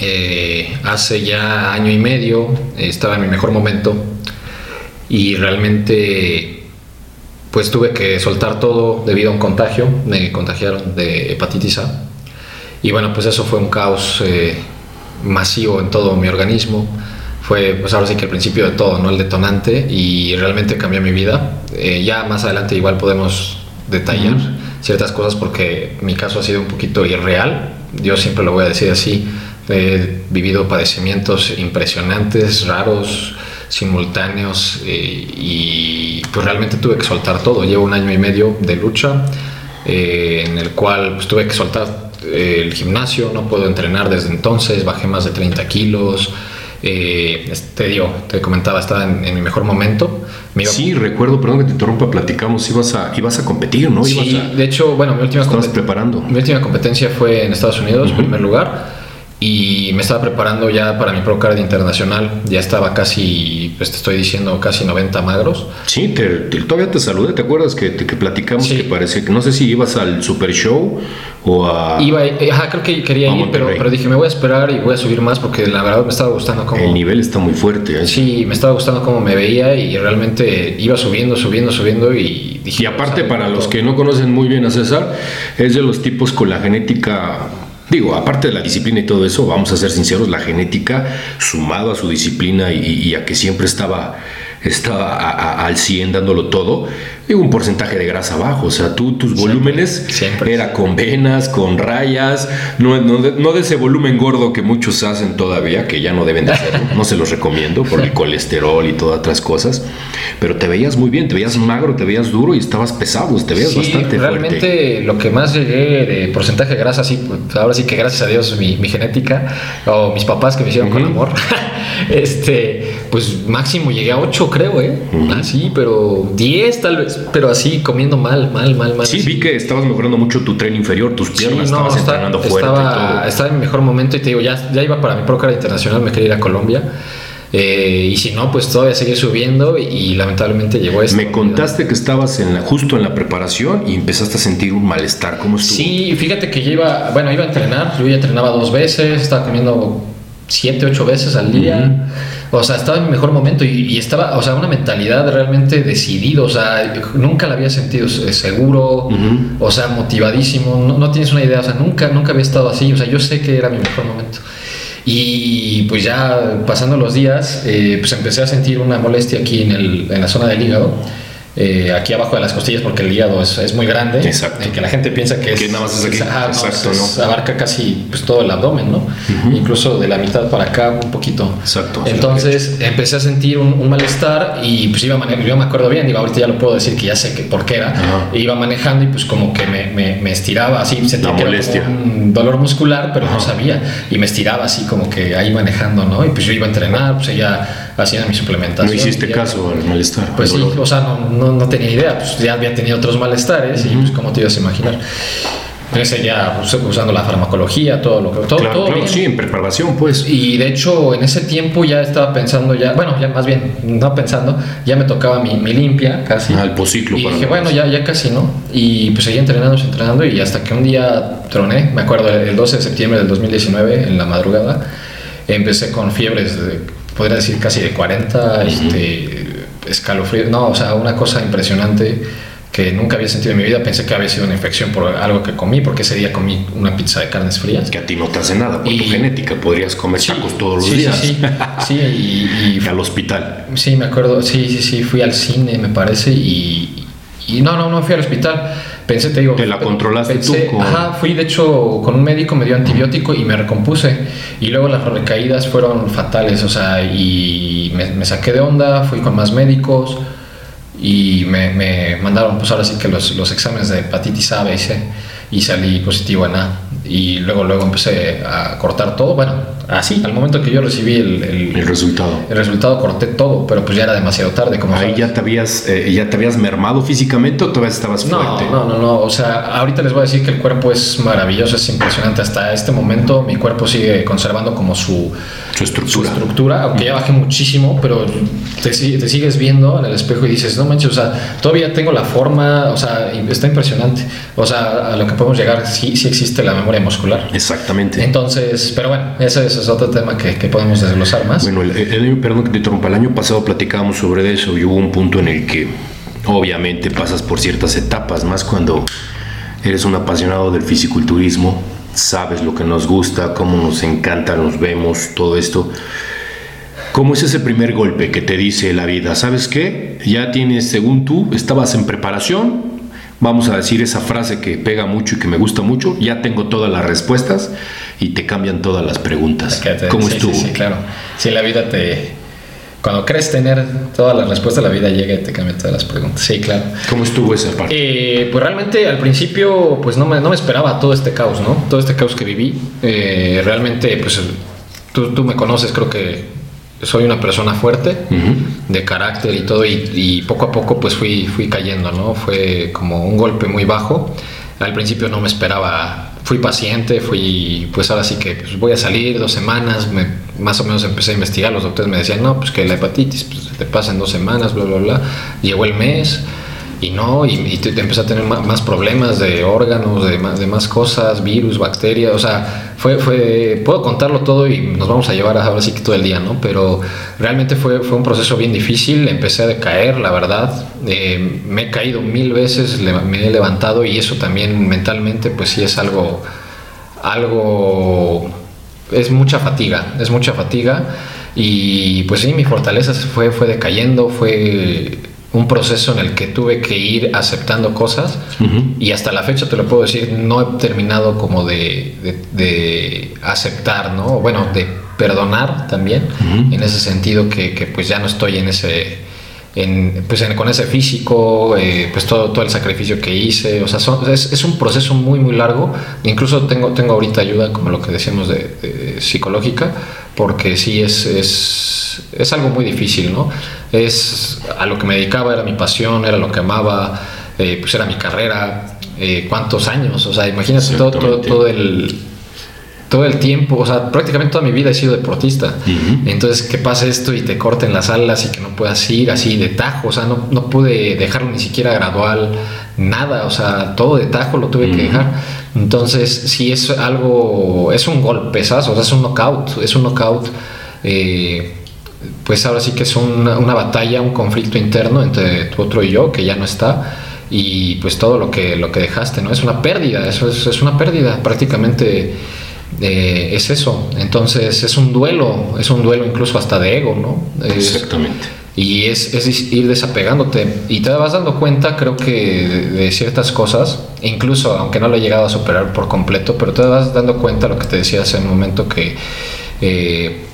eh, hace ya año y medio estaba en mi mejor momento y realmente pues tuve que soltar todo debido a un contagio, me contagiaron de hepatitis A. Y bueno pues eso fue un caos eh, masivo en todo mi organismo, fue pues ahora sí que el principio de todo, no el detonante y realmente cambió mi vida, eh, ya más adelante igual podemos detallar ciertas cosas porque mi caso ha sido un poquito irreal, yo siempre lo voy a decir así, He vivido padecimientos impresionantes, raros, simultáneos eh, y pues realmente tuve que soltar todo. Llevo un año y medio de lucha eh, en el cual pues, tuve que soltar eh, el gimnasio, no puedo entrenar desde entonces, bajé más de 30 kilos. te digo, te comentaba, estaba en, mi mejor momento. sí, recuerdo, perdón que te interrumpa, platicamos, ibas a, ibas a competir, ¿no? Sí, de hecho, bueno, mi última, preparando? mi última competencia fue en Estados Unidos, en primer lugar y me estaba preparando ya para mi Pro Card internacional. Ya estaba casi, pues te estoy diciendo, casi 90 magros. Sí, te, todavía te saludé. ¿Te acuerdas que, que platicamos que parecía que no sé si ibas al Super Show o a. Iba, ajá, creo que quería ir, pero, pero, dije, me voy a esperar y voy a subir más porque la verdad me estaba gustando cómo. El nivel está muy fuerte. ¿eh? Sí, me estaba gustando cómo me veía y realmente iba subiendo, subiendo, subiendo y dije. Y aparte, para los que no conocen muy bien a César, es de los tipos con la genética Digo, aparte de la disciplina y todo eso, vamos a ser sinceros, la genética, sumado a su disciplina y, a que siempre estaba, estaba al 100 dándolo todo, digo, un porcentaje de grasa bajo. O sea, tú, tus volúmenes siempre. era con venas, con rayas, no, no, de, ese volumen gordo que muchos hacen todavía, que ya no deben de hacerlo. no se los recomiendo por el colesterol y todas otras cosas. Pero te veías muy bien, te veías magro, te veías duro y estabas pesado, te veías bastante realmente lo que más llegué de porcentaje de grasa, sí, pues, ahora sí que gracias a Dios mi, genética o mis papás que me hicieron con amor, este, pues máximo llegué a 8 creo, ¿eh? Así, pero 10 tal vez pero así comiendo mal, mal, mal, mal. Sí, vi que estabas mejorando mucho tu tren inferior, tus piernas, estabas entrenando fuerte. Estaba, estaba en mi mejor momento y te digo, ya, ya iba para mi Procar Internacional, me quería ir a Colombia. Eh, y si no, pues todavía seguí subiendo y, lamentablemente llegó esto. Me contaste que estabas en la, justo en la preparación y empezaste a sentir un malestar. ¿Cómo estuvo? Sí, fíjate que yo iba, bueno, iba a entrenar, yo ya entrenaba dos veces, estaba comiendo siete, ocho veces al día. O sea, estaba en mi mejor momento y, estaba, o sea, una mentalidad realmente decidido. O sea, nunca la había sentido seguro, o sea, motivadísimo. No, tienes una idea, o sea, nunca, nunca había estado así. O sea, yo sé que era mi mejor momento. Y pues ya pasando los días, eh, pues empecé a sentir una molestia aquí en, el, en la zona del hígado. Eh, aquí abajo de las costillas porque el hígado es, es muy grande. Exacto. Y que la gente piensa que es. Que nada más es aquí. ajá, no, Exacto, es- ¿no? Abarca casi pues, todo el abdomen, ¿no? Incluso de la mitad para acá un poquito. Exacto. Entonces empecé a sentir un, un malestar y pues iba mane- yo me acuerdo bien, digo, ahorita ya lo puedo decir que ya sé que por qué era. Ajá. Iba manejando y pues como que me, me, me estiraba así, sentía que era molestia. como un dolor muscular, pero no sabía. Y me estiraba así como que ahí manejando, ¿no? Y pues yo iba a entrenar, pues ella hacía mi suplementación. No hiciste ya- caso al malestar. Pues sí, o sea, no, no, no tenía idea, pues ya había tenido otros malestares y pues como te ibas a imaginar. Entonces ya pues, usando la farmacología, todo lo que... Todo, Claro, todo claro, bien. sí, en preparación, pues. Y de hecho, en ese tiempo ya estaba pensando ya, bueno, ya más bien, no pensando, ya me tocaba mi, mi limpia casi. Ah, el posciclo Y dije, bueno, ya, ya casi, ¿no? Y pues seguí entrenando, entrenando y hasta que un día troné, me acuerdo, el 12 de septiembre del 2019, en la madrugada, empecé con fiebres, de, podría decir casi de 40, este, escalofrío, no, o sea, una cosa impresionante que nunca había sentido en mi vida, pensé que había sido una infección por algo que comí, porque ese día comí una pizza de carnes frías. Que a ti no te hace nada por Y- tu genética. Podrías comer Sí, tacos todos los sí, días. Sí, sí, y, y Al hospital. Sí, me acuerdo, sí, sí, sí, fui al cine, me parece, y, y no, no, no fui al hospital. Pensé, te digo. Te la controlaste tú pensé- con- Ajá, fui de hecho con un médico, me dio antibiótico y me recompuse. Y luego las recaídas fueron fatales, o sea, y me, me saqué de onda, fui con más médicos y me, me mandaron, pues ahora sí que los, los exámenes de hepatitis A, B y C, y salí positivo en A. Y luego, luego empecé a cortar todo, bueno, así, al momento que yo recibí el, el- El resultado. el resultado corté todo, pero pues ya era demasiado tarde, como Ahí sabes. ya te habías, eh, ya te habías mermado físicamente o todavía estabas No, fuerte. no, no, no. O sea, ahorita les voy a decir que el cuerpo es maravilloso, es impresionante. Hasta este momento mi cuerpo sigue conservando como su, Su su estructura. estructura, aunque ya bajé muchísimo, pero te, te sigues viendo en el espejo y dices, no manches, o sea, todavía tengo la forma, o sea, está impresionante. O sea, a lo que podemos llegar, sí, sí existe la memoria muscular. Exactamente. Entonces, pero bueno, ese, ese es otro tema que, que podemos desglosar más. Bueno, el, el año, perdón que te interrumpa, el año pasado platicábamos sobre eso y hubo un punto en el que obviamente pasas por ciertas etapas, más cuando eres un apasionado del fisiculturismo, sabes lo que nos gusta, cómo nos encanta, nos vemos, todo esto. ¿Cómo es ese primer golpe que te dice la vida? ¿Sabes qué? Ya tienes, según tú, estabas en preparación, vamos a decir esa frase que pega mucho y que me gusta mucho, ya tengo todas las respuestas y te cambian todas las preguntas. Te- ¿Cómo sí, estuvo? Sí, sí, claro. Si la vida te. Cuando crees tener todas las respuestas, la vida llega y te cambia todas las preguntas. Sí, claro. ¿Cómo estuvo esa parte? Eh, pues realmente al principio, pues no me, no me esperaba todo este caos, ¿no? Todo este caos que viví. Eh, realmente, pues tú, tú me conoces, creo que soy una persona fuerte, de carácter y todo, y, y poco a poco pues fui, fui cayendo, ¿no? Fue como un golpe muy bajo. Al principio no me esperaba, fui paciente, fui, pues ahora sí que pues, voy a salir dos semanas, me- más o menos empecé a investigar, los doctores me decían, no, pues que la hepatitis pues, te pasa en dos semanas, bla, bla, bla. Llegó el mes y no, y, y te, te a tener más, problemas de órganos, de más, de más cosas, virus, bacterias, o sea, fue, puedo contarlo todo y nos vamos a llevar ahora sí que todo el día, ¿no? Pero realmente fue, fue un proceso bien difícil, empecé a decaer, la verdad, Eh, me he caído mil veces, me he levantado y eso también mentalmente, pues sí es algo, algo, es mucha fatiga, es mucha fatiga y pues sí, mi fortaleza fue, fue decayendo, fue un proceso en el que tuve que ir aceptando cosas y hasta la fecha te lo puedo decir, no he terminado como de, de- de aceptar, ¿no? Bueno, de perdonar también, en ese sentido que, que, pues ya no estoy en ese... En, pues en- con ese físico, eh, pues todo, todo el sacrificio que hice, o sea, son- es, es un proceso muy, muy largo. Incluso tengo, tengo ahorita ayuda, como lo que decíamos, de, de psicológica, porque sí es, es, es algo muy difícil, ¿no? Es a lo que me dedicaba, era mi pasión, era lo que amaba, eh, pues era mi carrera, eh, cuántos años, o sea, imagínate todo, todo, todo el todo el tiempo, o sea, prácticamente toda mi vida he sido deportista. Entonces, que pasa esto y te corten las alas y que no puedas ir así de tajo, o sea, no, no pude dejarlo ni siquiera gradual, nada, o sea, todo de tajo lo tuve que dejar. Entonces, sí es algo, es un golpe, ¿sabes? O sea, es un knockout, es un knockout. eh, pues ahora sí que es una, una batalla, un conflicto interno entre tu otro y yo, que ya no está, y pues todo lo que, lo que dejaste, ¿no? Es una pérdida, eso es, es una pérdida, prácticamente eh, es eso. Entonces es un duelo, es un duelo incluso hasta de ego, ¿no? Es- Exactamente. Y es, es, ir desapegándote. Y te vas dando cuenta, creo que, de, ciertas cosas, incluso aunque no lo he llegado a superar por completo, pero te vas dando cuenta, lo que te decía hace un momento, que eh,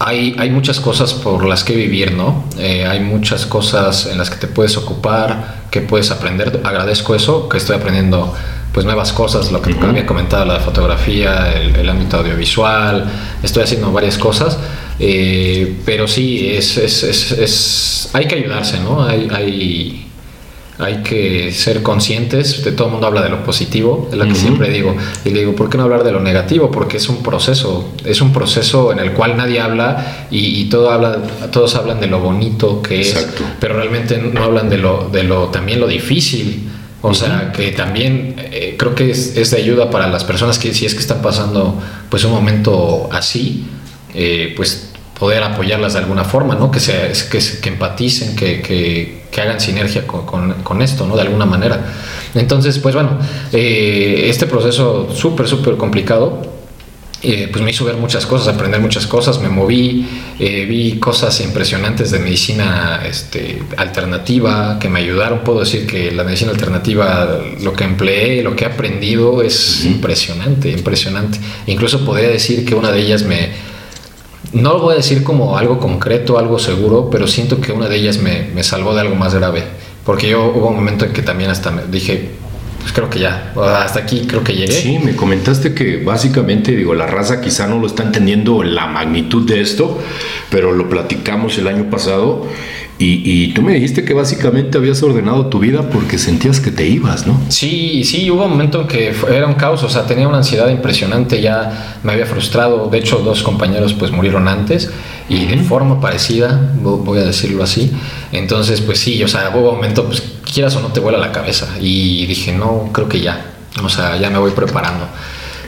hay, hay, muchas cosas por las que vivir, ¿no? Eh, hay muchas cosas en las que te puedes ocupar, que puedes aprender. Agradezco eso, que estoy aprendiendo pues nuevas cosas, lo que había comentado, la fotografía, el, ámbito audiovisual, estoy haciendo varias cosas, eh, pero sí, es, es, es, hay que ayudarse, ¿no? Hay, hay, hay, que ser conscientes, de todo el mundo habla de lo positivo, es lo que siempre digo, y le digo, ¿por qué no hablar de lo negativo? Porque es un proceso, es un proceso en el cual nadie habla y, todo habla, todos hablan de lo bonito que es, pero realmente no hablan de lo, de lo también lo difícil. O sea, que también eh, creo que es, es, de ayuda para las personas que si es que están pasando pues un momento así, eh, pues poder apoyarlas de alguna forma, ¿no? Que, se, que, que empaticen, que, que, que, hagan sinergia con, con, con, esto, ¿no? De alguna manera. Entonces, pues bueno, eh, este proceso súper, súper complicado, eh, pues me hizo ver muchas cosas, aprender muchas cosas, me moví, eh, vi cosas impresionantes de medicina este, alternativa que me ayudaron. Puedo decir que la medicina alternativa, lo que empleé, lo que he aprendido es impresionante, impresionante. Incluso podría decir que una de ellas me, no lo voy a decir como algo concreto, algo seguro, pero siento que una de ellas me, me salvó de algo más grave. Porque yo hubo un momento en que también hasta me dije, pues creo que ya, hasta aquí creo que llegué. Sí, me comentaste que básicamente, digo, la raza quizá no lo está entendiendo la magnitud de esto, pero lo platicamos el año pasado y, tú me dijiste que básicamente habías ordenado tu vida porque sentías que te ibas, ¿no? Sí, sí, hubo un momento en que era un caos, o sea, tenía una ansiedad impresionante, ya me había frustrado, de hecho dos compañeros pues murieron antes y de forma parecida, voy a decirlo así, entonces pues sí, o sea, hubo un momento, pues quieras o no te vuela la cabeza. Y dije, no, creo que ya, o sea, ya me voy preparando.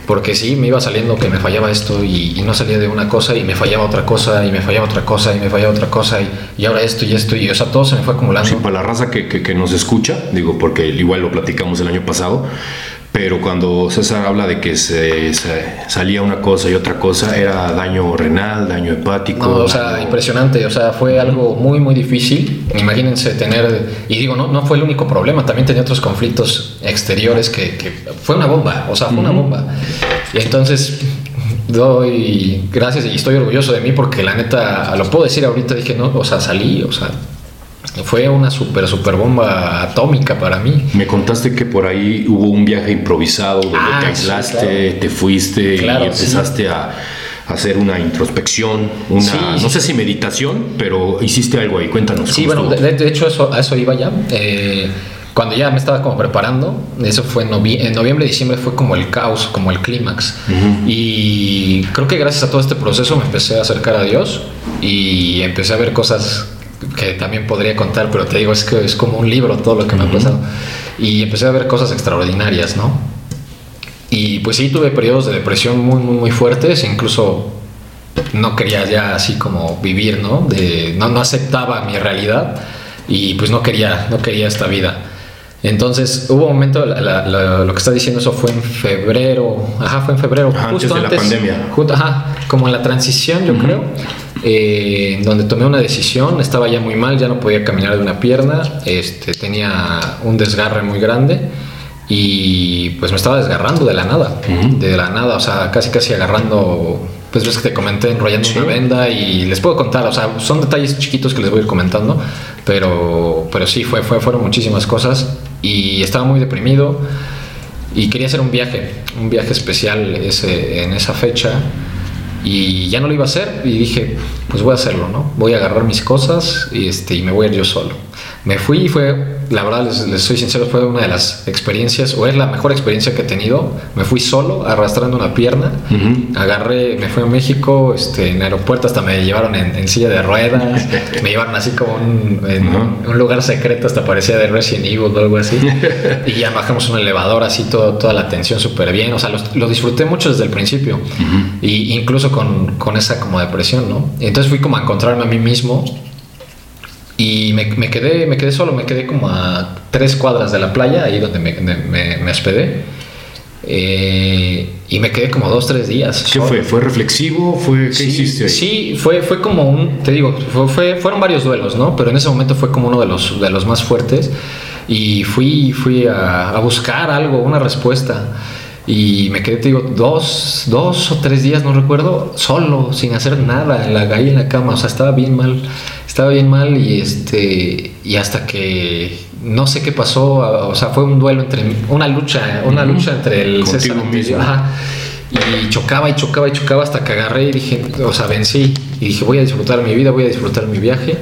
Porque sí, me iba saliendo que me fallaba esto y, no salía de una cosa y me fallaba otra cosa y me fallaba otra cosa y me fallaba otra cosa y, y ahora esto y esto y o sea, todo se me fue acumulando. Sí, para la raza que, que, que nos escucha, digo, porque igual lo platicamos el año pasado, pero cuando César habla de que se, salía una cosa y otra cosa, era daño renal, daño hepático. No, o sea, impresionante, o sea, fue algo muy, muy difícil. Imagínense tener, y digo, no, no fue el único problema, también tenía otros conflictos exteriores que, que fue una bomba, o sea, fue una bomba. Y entonces doy gracias y estoy orgulloso de mí porque la neta, lo puedo decir ahorita, dije, no, o sea, salí, o sea, fue una super, super bomba atómica para mí. Me contaste que por ahí hubo un viaje improvisado donde ah, te aislaste, te fuiste y empezaste a hacer una introspección, una, no sé si meditación, pero hiciste algo ahí, cuéntanos. Sí, bueno, de, hecho eso, a eso iba ya. Eh, cuando ya me estaba como preparando, eso fue en, noviembre, diciembre fue como el caos, como el clímax. Y creo que gracias a todo este proceso me empecé a acercar a Dios y empecé a ver cosas que también podría contar, pero te digo, es que es como un libro todo lo que me ha pasado. Y empecé a ver cosas extraordinarias, ¿no? Y pues sí, tuve periodos de depresión muy, muy, muy fuertes, incluso no quería ya así como vivir, ¿no? De, no, no aceptaba mi realidad y pues no quería, no quería esta vida. Entonces hubo un momento, lo que está diciendo eso fue en febrero, ajá, fue en febrero, justo antes de la pandemia. ajá, como en la transición, yo creo eh, donde tomé una decisión, estaba ya muy mal, ya no podía caminar de una pierna, este, tenía un desgarre muy grande y pues me estaba desgarrando de la nada, de la nada, o sea, casi casi agarrando, pues ves que te comenté, enrollando una venda y les puedo contar, o sea, son detalles chiquitos que les voy a ir comentando, pero, pero sí, fue, fue, fueron muchísimas cosas y estaba muy deprimido y quería hacer un viaje, un viaje especial ese, en esa fecha y ya no lo iba a hacer y dije, pues voy a hacerlo, ¿no? Voy a agarrar mis cosas y, este, y me voy a ir yo solo. Me fui y fue, la verdad, les, soy sincero, fue una de las experiencias, o es la mejor experiencia que he tenido. Me fui solo, arrastrando una pierna, agarré, me fui a México, este, en aeropuerto hasta me llevaron en, silla de ruedas, me llevaron así como un, en un lugar secreto, hasta parecía de Resident Evil o algo así. y ya bajamos un elevador, así todo, toda la atención súper bien, o sea, lo, disfruté mucho desde el principio, y incluso con, con esa como depresión, ¿no? entonces fui como a encontrarme a mí mismo y me, me, quedé, me quedé solo, me quedé como a tres cuadras de la playa, ahí donde me, me, me hospedé. Eh, y me quedé como dos, tres días. ¿Qué fue? ¿Fue reflexivo? ¿Fue, ¿Qué sí, hiciste ahí? Sí, fue, fue como un, te digo, fue, fueron varios duelos, ¿no? Pero en ese momento fue como uno de los, de los más fuertes. Y fui, fui a, a buscar algo, una respuesta. Y me quedé, te digo, dos, dos o tres días, no recuerdo, solo, sin hacer nada, en la, ahí en la cama. O sea, estaba bien mal, estaba bien mal y este, y hasta que no sé qué pasó, o sea, fue un duelo entre, una lucha, una lucha entre el Contigo César mismo. Ajá. Y chocaba y chocaba y chocaba hasta que agarré y dije, o sea, vencí. Y dije, voy a disfrutar mi vida, voy a disfrutar mi viaje.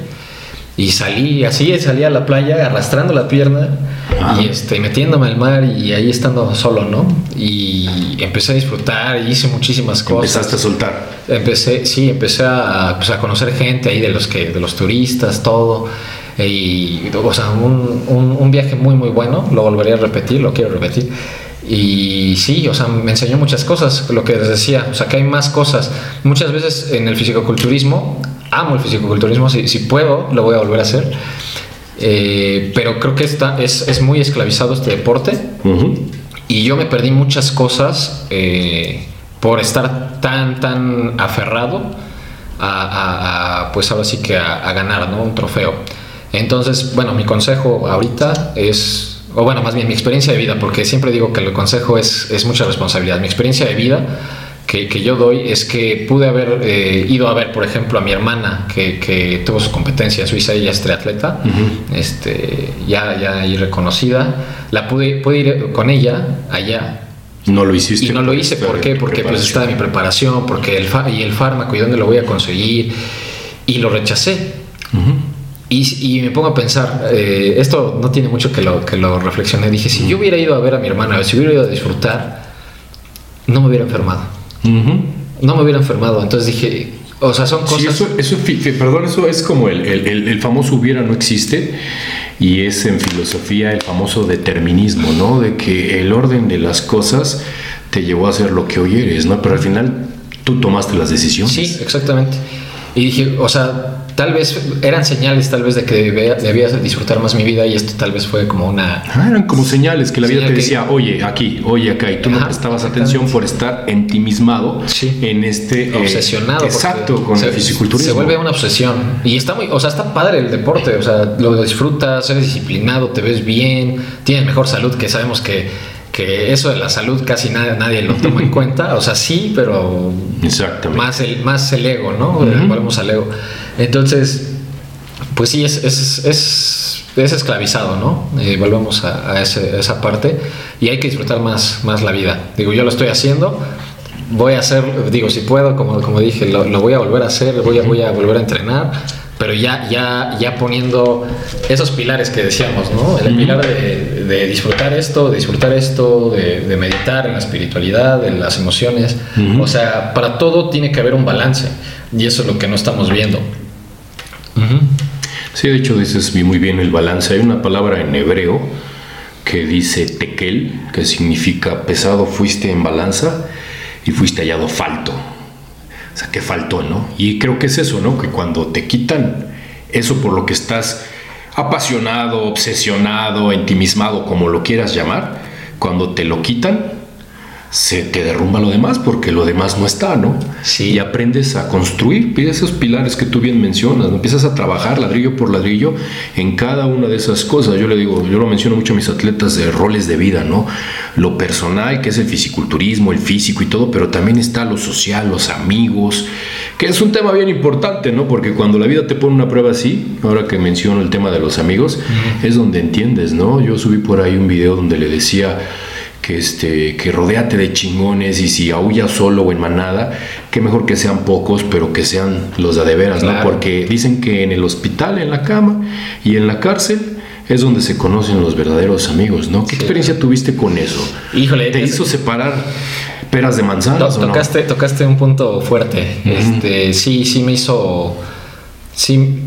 Y salí así, salí a la playa arrastrando la pierna Ajá. y este, metiéndome al mar y ahí estando solo, ¿no? Y empecé a disfrutar y hice muchísimas cosas. Empezaste a soltar. Empecé, sí, empecé a, pues, a conocer gente ahí de los que, de los turistas, todo. Y, o sea, un, un, un viaje muy, muy bueno. Lo volvería a repetir, lo quiero repetir. Y sí, o sea, me enseñó muchas cosas, lo que les decía, o sea, que hay más cosas. Muchas veces en el fisicoculturismo, amo el fisicoculturismo, si, si puedo, lo voy a volver a hacer. Eh, pero creo que está, es, es muy esclavizado este deporte. Y yo me perdí muchas cosas eh, por estar tan, tan aferrado a, a- a, pues ahora sí que a, a ganar, ¿no? Un trofeo. Entonces, bueno, mi consejo ahorita es, o bueno, más bien mi experiencia de vida, porque siempre digo que el consejo es, es mucha responsabilidad. Mi experiencia de vida que, que yo doy es que pude haber eh, ido a ver, por ejemplo, a mi hermana que, que tuvo su competencia en Suiza, ella es triatleta, este, ya, ya ahí reconocida. La pude, pude ir con ella allá No lo hiciste. y no lo hice, ¿por qué? Porque pues estaba mi preparación, porque el, y el fármaco, y dónde lo voy a conseguir, y lo rechacé. Y, y me pongo a pensar, eh, esto no tiene mucho que lo, que lo reflexioné, dije, si yo hubiera ido a ver a mi hermana, si hubiera ido a disfrutar, no me hubiera enfermado, No me hubiera enfermado, entonces dije, o sea, son Sí, cosas... eso, eso, perdón, eso es como el, el- el- el famoso hubiera no existe y es en filosofía el famoso determinismo, ¿no? De que el orden de las cosas te llevó a ser lo que hoy eres, ¿no? Pero al final tú tomaste las decisiones. Sí, exactamente. Y dije, o sea, tal vez eran señales, tal vez de que debía, debía disfrutar más mi vida y esto tal vez fue como una... Ah, eran como señales que la vida te que- decía, oye, aquí, oye, acá, y tú no prestabas atención por estar ensimismado Sí. en este... eh, obsesionado. exacto, con se, el fisiculturismo. Se vuelve una obsesión. Y está muy, o sea, está padre el deporte. O sea, lo disfrutas, eres disciplinado, te ves bien, tienes mejor salud, que sabemos que, que eso de la salud casi na- nadie lo toma en cuenta. O sea, sí, pero Exactamente. más el, más el ego, ¿no? Ujú. Volvemos al ego. Entonces, pues sí, es, es, es, es esclavizado, ¿no? Eh, volvemos a, a ese- a esa parte y hay que disfrutar más, más la vida. Digo, yo lo estoy haciendo, voy a hacer, digo, si puedo, como, como dije, lo, lo voy a volver a hacer, voy a, voy a volver a entrenar, pero ya, ya, ya poniendo esos pilares que decíamos, ¿no? El pilar de, de disfrutar esto, de disfrutar esto, de, de meditar en la espiritualidad, en las emociones. O sea, para todo tiene que haber un balance y eso es lo que no estamos viendo. Sí, de hecho dices muy bien el balance. Hay una palabra en hebreo que dice tekel, que significa pesado fuiste en balanza y fuiste hallado falto. O sea, que faltó, ¿no? Y creo que es eso, ¿no? Que cuando te quitan eso por lo que estás apasionado, obsesionado, ensimismado, como lo quieras llamar, cuando te lo quitan, se te derrumba lo demás porque lo demás no está, ¿no? Sí. Y aprendes a construir esos pilares que tú bien mencionas, ¿no? empiezas a trabajar ladrillo por ladrillo en cada una de esas cosas. Yo le digo, yo lo menciono mucho a mis atletas de roles de vida, ¿no? Lo personal, que es el fisiculturismo, el físico y todo, pero también está lo social, los amigos, que es un tema bien importante, ¿no? Porque cuando la vida te pone una prueba así, ahora que menciono el tema de los amigos, es donde entiendes, ¿no? Yo subí por ahí un video donde le decía que este que rodéate de chingones y si aullas solo o en manada, que mejor que sean pocos, pero que sean los de veras, ¿no? Porque dicen que en el hospital, en la cama y en la cárcel es donde se conocen los verdaderos amigos, ¿no? ¿Qué Sí. experiencia tuviste con eso? Híjole, ¿Te es- hizo separar peras de To- manzanas o no? tocaste, tocaste un punto fuerte. Este, sí, sí me hizo. Sí,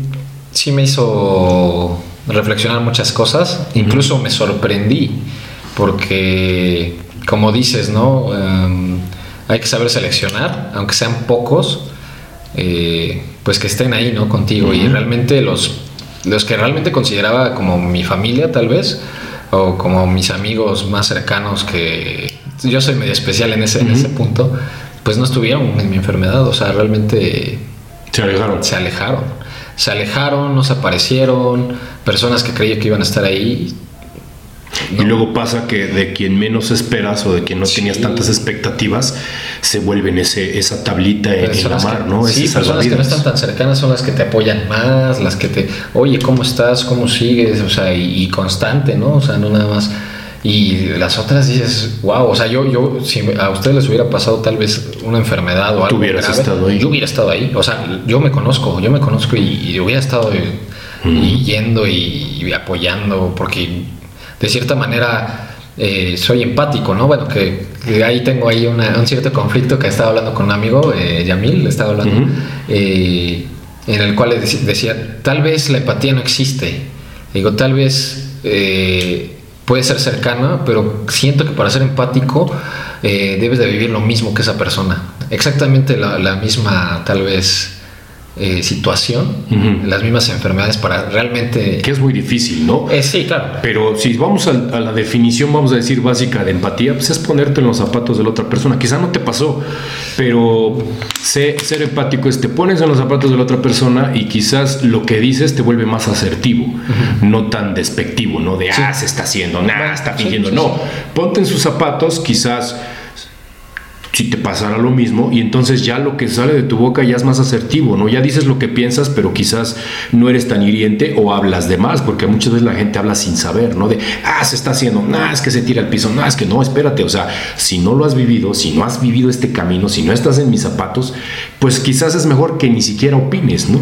sí me hizo reflexionar muchas cosas. Incluso me sorprendí. Porque, como dices, ¿no? Em, hay que saber seleccionar, aunque sean pocos, eh, pues que estén ahí, ¿no? Contigo. Y realmente los, los que realmente consideraba como mi familia, tal vez, o como mis amigos más cercanos que, yo soy medio especial en ese, en ese punto, pues no estuvieron en mi enfermedad, o sea, realmente Se alejaron. se alejaron. Se alejaron, no se aparecieron, personas que creía que iban a estar ahí. Y luego pasa que de quien menos esperas o de quien no tenías Sí. tantas expectativas, se vuelven ese, esa tablita en, en la mar, que- ¿no? Sí, Ese personas que no están tan cercanas son las que te apoyan más, las que te, oye, ¿cómo estás? ¿Cómo sigues? O sea, y, y constante, ¿no? O sea, no nada más. Y las otras dices, wow, o sea, yo, yo, si a ustedes les hubiera pasado tal vez una enfermedad o algo Tú hubieras grave, estado ahí. yo hubiera estado ahí. O sea, yo me conozco, yo me conozco y, y hubiera estado eh, y yendo y, y apoyando, porque de cierta manera eh, soy empático, ¿no? Bueno, que, que ahí tengo ahí una- un cierto conflicto que estaba hablando con un amigo, eh, Yamil, le estaba hablando, eh, en el cual decía, tal vez la empatía no existe. Digo, tal vez eh, puede ser cercana, pero siento que para ser empático debes de vivir lo mismo que esa persona. Exactamente la, la misma, tal vez, eh, situación, las mismas enfermedades para realmente... Que es muy difícil, ¿no? Eh, sí, claro. Pero si vamos a, la definición, vamos a decir básica de empatía, pues es ponerte en los zapatos de la otra persona. Quizá no te pasó, pero sé- ser empático es te pones en los zapatos de la otra persona y quizás lo que dices te vuelve más asertivo, no tan despectivo, ¿no? De, ah, se está haciendo, nada, está Sí, fingiendo. sí, no, ponte en sus zapatos, quizás si te pasara lo mismo y entonces ya lo que sale de tu boca ya es más asertivo, ¿no? Ya dices lo que piensas, pero quizás no eres tan hiriente o hablas de más, porque muchas veces la gente habla sin saber, ¿no? De, ah, se está haciendo, nah, es que se tira al piso, nah, es que no, espérate, o sea, si no lo has vivido, si no has vivido este camino, si no estás en mis zapatos, pues quizás es mejor que ni siquiera opines, ¿no?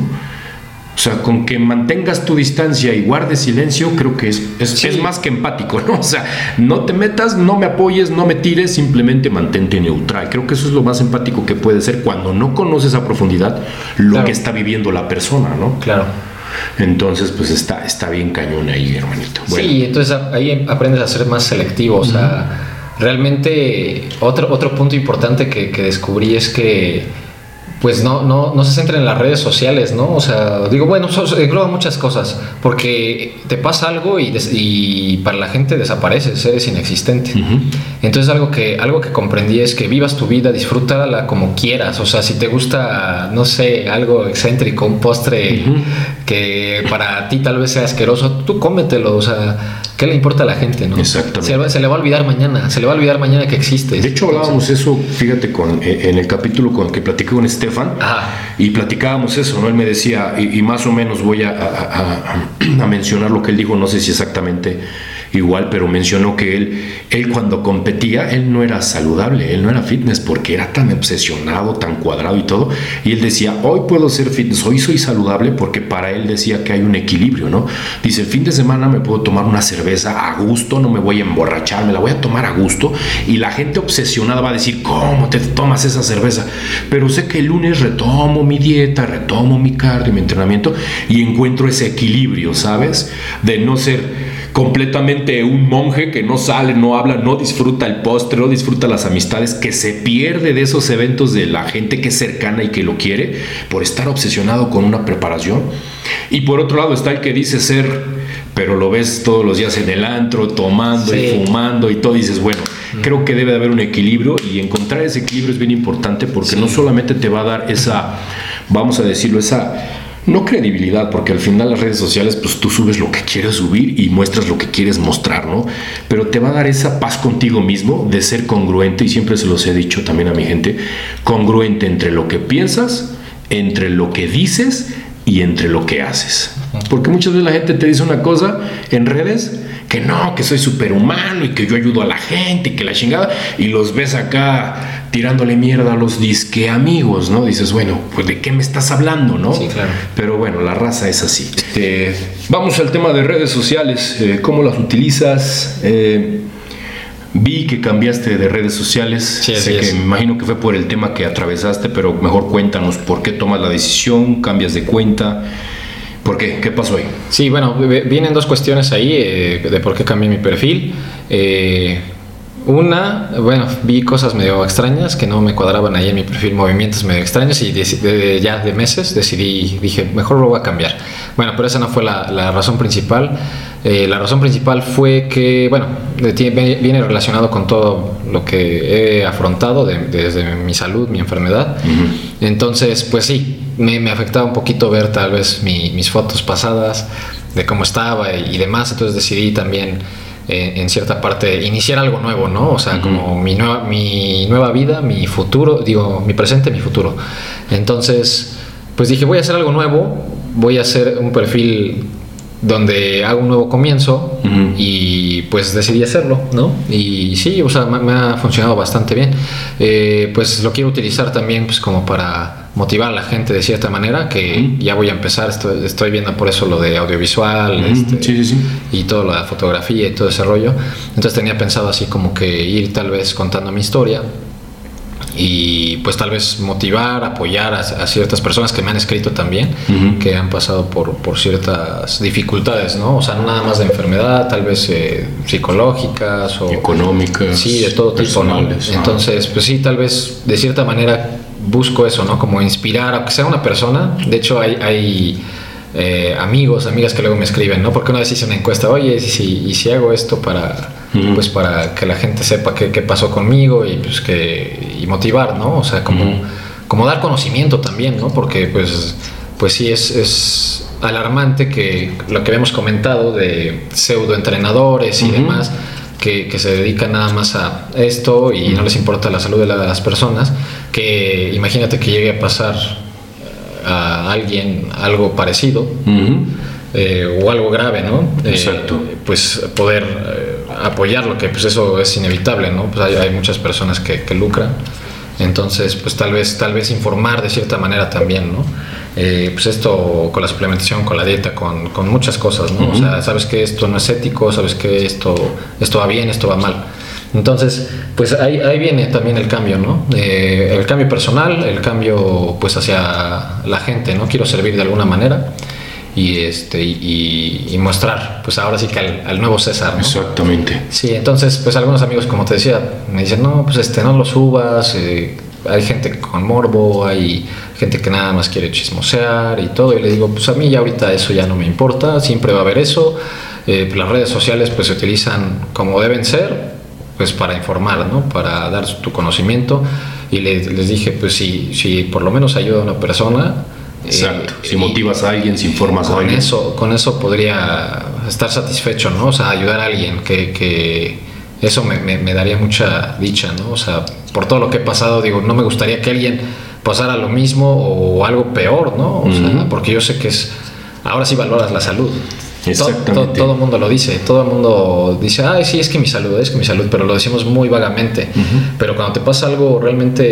O sea, con que mantengas tu distancia y guardes silencio, creo que es, es, Sí. es más que empático, ¿no? O sea, no te metas, no me apoyes, no me tires, simplemente mantente neutral. Creo que eso es lo más empático que puede ser cuando no conoces a profundidad lo Claro. que está viviendo la persona, ¿no? Claro. Entonces, pues está, está bien cañón ahí, hermanito. Bueno, Sí, entonces ahí aprendes a ser más selectivo. O sea, realmente otro, otro punto importante que, que descubrí es que pues no, no, no se centren en las redes sociales, ¿no? O sea, digo, bueno, engloba muchas cosas, porque te pasa algo y, des- y para la gente desapareces, eres inexistente. Entonces algo que, algo que comprendí es que vivas tu vida, disfrútala como quieras. O sea, si te gusta, no sé, algo excéntrico, un postre que para ti tal vez sea asqueroso, tú cómetelo. O sea, ¿qué le importa a la gente, no? Exactamente. Se, se le va a olvidar mañana, se le va a olvidar mañana que existe. De hecho, hablábamos eso, fíjate, con, eh, en el capítulo con el que platiqué con Estefan, Ajá. y platicábamos eso, ¿no? Él me decía, y, y más o menos voy a, a- a- a mencionar lo que él dijo, no sé si exactamente igual, pero mencionó que él, él cuando competía, él no era saludable, él no era fitness, porque era tan obsesionado, tan cuadrado y todo, y él decía, hoy puedo ser fitness, hoy soy saludable, porque para él decía que hay un equilibrio, ¿no? Dice, el fin de semana me puedo tomar una cerveza a gusto, no me voy a emborrachar, me la voy a tomar a gusto, y la gente obsesionada va a decir, ¿cómo te tomas esa cerveza? Pero sé que el lunes retomo mi dieta, retomo mi cardio, mi entrenamiento, y encuentro ese equilibrio, ¿sabes? De no ser completamente un monje que no sale, no habla, no disfruta el postre, no disfruta las amistades, que se pierde de esos eventos de la gente que es cercana y que lo quiere por estar obsesionado con una preparación. Y por otro lado está el que dice ser, pero lo ves todos los días en el antro, tomando y fumando y todo, y dices, bueno, creo que debe de haber un equilibrio y encontrar ese equilibrio es bien importante porque Sí. no solamente te va a dar esa, vamos a decirlo, esa no credibilidad, porque al final las redes sociales, pues tú subes lo que quieres subir y muestras lo que quieres mostrar, ¿no? Pero te va a dar esa paz contigo mismo de ser congruente, y siempre se los he dicho también a mi gente, congruente entre lo que piensas, entre lo que dices y entre lo que haces. Porque muchas veces la gente te dice una cosa en redes que no, que soy superhumano y que yo ayudo a la gente y que la chingada, y los ves acá tirándole mierda a los disque amigos, ¿no? Dices, bueno, pues de qué me estás hablando, ¿no? Sí, claro. Pero bueno, la raza es así. Este, vamos al tema de redes sociales, eh, ¿cómo las utilizas? Eh, vi que cambiaste de redes sociales, Sí, sé que es. me imagino que fue por el tema que atravesaste, pero mejor cuéntanos por qué tomas la decisión, cambias de cuenta, ¿por qué? ¿Qué pasó ahí? Sí, bueno, vienen dos cuestiones ahí eh, de por qué cambié mi perfil. Eh, Una, bueno, vi cosas medio extrañas que no me cuadraban ahí en mi perfil, movimientos medio extraños y ya de meses decidí, dije, mejor lo voy a cambiar. Bueno, pero esa no fue la, razón principal. Eh, la razón principal fue que, bueno, viene relacionado con todo lo que he afrontado desde mi salud, mi enfermedad. Entonces, pues sí, me, me, afectaba un poquito ver tal vez mis fotos pasadas, de cómo estaba y demás. Entonces decidí también eh, en cierta parte iniciar algo nuevo, ¿no? O sea, como mi nueva, mi nueva vida, mi futuro, digo, mi presente, mi futuro. Entonces, pues dije, voy a hacer algo nuevo, voy a hacer un perfil donde hago un nuevo comienzo y pues decidí hacerlo, ¿no? Y sí, o sea, me, ha funcionado bastante bien. Eh, pues lo quiero utilizar también pues como para motivar a la gente de cierta manera, que ya voy a empezar, estoy, estoy, viendo por eso lo de audiovisual este, y todo lo de fotografía y todo ese rollo. Entonces tenía pensado así como que ir tal vez contando mi historia y pues tal vez motivar, apoyar a, ciertas personas que me han escrito también, que han pasado por, por, ciertas dificultades, ¿no? O sea, no nada más de enfermedad, tal vez eh, psicológicas o... Económicas. Sí, de todo tipo, ¿no? Entonces, pues sí, tal vez de cierta manera busco eso, ¿no? Como inspirar, aunque sea una persona. De hecho, hay... hay eh, amigos, amigas que luego me escriben, ¿no? Porque una vez hice una encuesta, oye, ¿y si, y si hago esto para, pues para que la gente sepa qué, qué, pasó conmigo y pues que y motivar, ¿no? O sea, como, como dar conocimiento también, ¿no? Porque pues, pues sí es, es alarmante que lo que habíamos comentado de pseudo entrenadores y demás, que, que, se dedican nada más a esto y no les importa la salud de las personas, que imagínate que llegue a pasar a alguien algo parecido eh, o algo grave, ¿no? Eh, Exacto. pues poder eh, apoyarlo, que pues eso es inevitable, ¿no? Pues hay, hay muchas personas que, que, lucran. Entonces, pues tal vez, tal vez informar de cierta manera también, ¿no? pues esto con la suplementación, con la dieta, con, con muchas cosas, ¿no? O sea, sabes que esto no es ético, sabes que esto, esto va bien, esto va mal. Entonces, pues ahí, ahí viene también el cambio, ¿no? Eh, el cambio personal, el cambio pues hacia la gente, ¿no? Quiero servir de alguna manera y este y, mostrar pues ahora sí que al, nuevo César ¿no? exactamente sí entonces pues algunos amigos como te decía me dicen no pues este no lo subas eh, hay gente con morbo hay gente que nada más quiere chismosear y todo y le digo pues a mí ya ahorita eso ya no me importa siempre va a haber eso eh, las redes sociales pues se utilizan como deben ser pues para informar, ¿no? Para dar tu conocimiento. Y les, dije, pues si, si por lo menos ayuda a una persona. Exacto. Eh, si motivas a alguien, si informas a alguien. Eso, con eso podría estar satisfecho, ¿no? O sea, ayudar a alguien, que, que eso me, me, daría mucha dicha, ¿no? O sea, por todo lo que he pasado, digo, no me gustaría que alguien pasara lo mismo o algo peor, ¿no? O sea, porque yo sé que es, ahora sí valoras la salud. Exactamente. Todo, el mundo lo dice, todo el mundo dice, ay, sí, es que mi salud, es que mi salud, pero lo decimos muy vagamente. Pero cuando te pasa algo realmente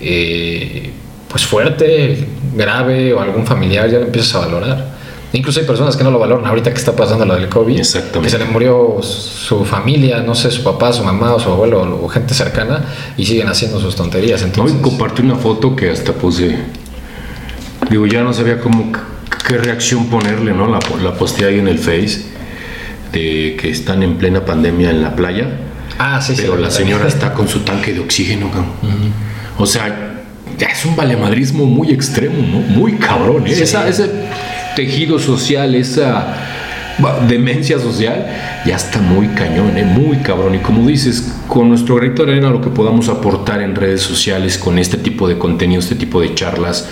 eh, pues fuerte, grave o algún familiar, ya lo empiezas a valorar. Incluso hay personas que no lo valoran ahorita que está pasando lo del COVID. Exactamente. Que se le murió su familia, no sé, su papá, su mamá o su abuelo o gente cercana y siguen haciendo sus tonterías. Entonces... Hoy compartí una foto que hasta puse. Digo, ya no sabía cómo qué reacción ponerle, ¿no? La, la posteé ahí en el Face de que están en plena pandemia en la playa. Ah, sí, pero la señora está con su tanque de oxígeno, O sea, ya es un valemadrismo muy extremo, ¿no? Muy cabrón, ¿eh? ese tejido social, esa demencia social, ya está muy cañón, ¿eh? muy cabrón. Y como dices, con nuestro grito de arena, lo que podamos aportar en redes sociales con este tipo de contenido, este tipo de charlas,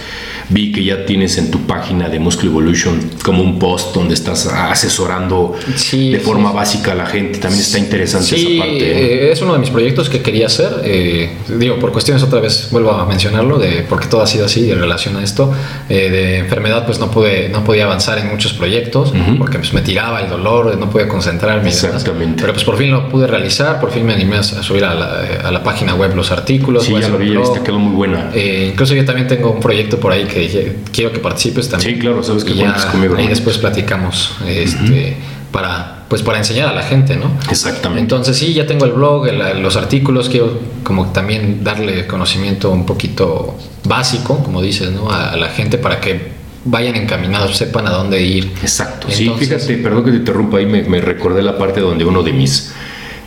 Vi que ya tienes en tu página de Muscle Evolution como un post donde estás asesorando de forma básica a la gente. También está interesante esa parte. ¿eh? Eh, es uno de mis proyectos que quería hacer. Eh, digo, por cuestiones otra vez vuelvo a mencionarlo, de porque todo ha sido así en relación a esto. de enfermedad, pues no pude, no podía avanzar en muchos proyectos porque pues, me tiraba el dolor, no podía concentrarme. Exactamente. Pero pues por fin lo pude realizar, por fin me animé a subir a la, página web los artículos. Sí, ya lo vi, te quedó muy buena. incluso yo también tengo un proyecto por ahí que dije, quiero que participes también. Sí, claro, sabes que cuentas conmigo. Y después platicamos este, para, pues para enseñar a la gente, ¿no? Exactamente. Entonces sí, ya tengo el blog, los artículos, quiero como también darle conocimiento un poquito básico, como dices, ¿no? A, la gente para que vayan encaminados, sepan a dónde ir. Exacto. sí, fíjate, perdón que te interrumpa ahí, me, me recordé la parte donde uno de mis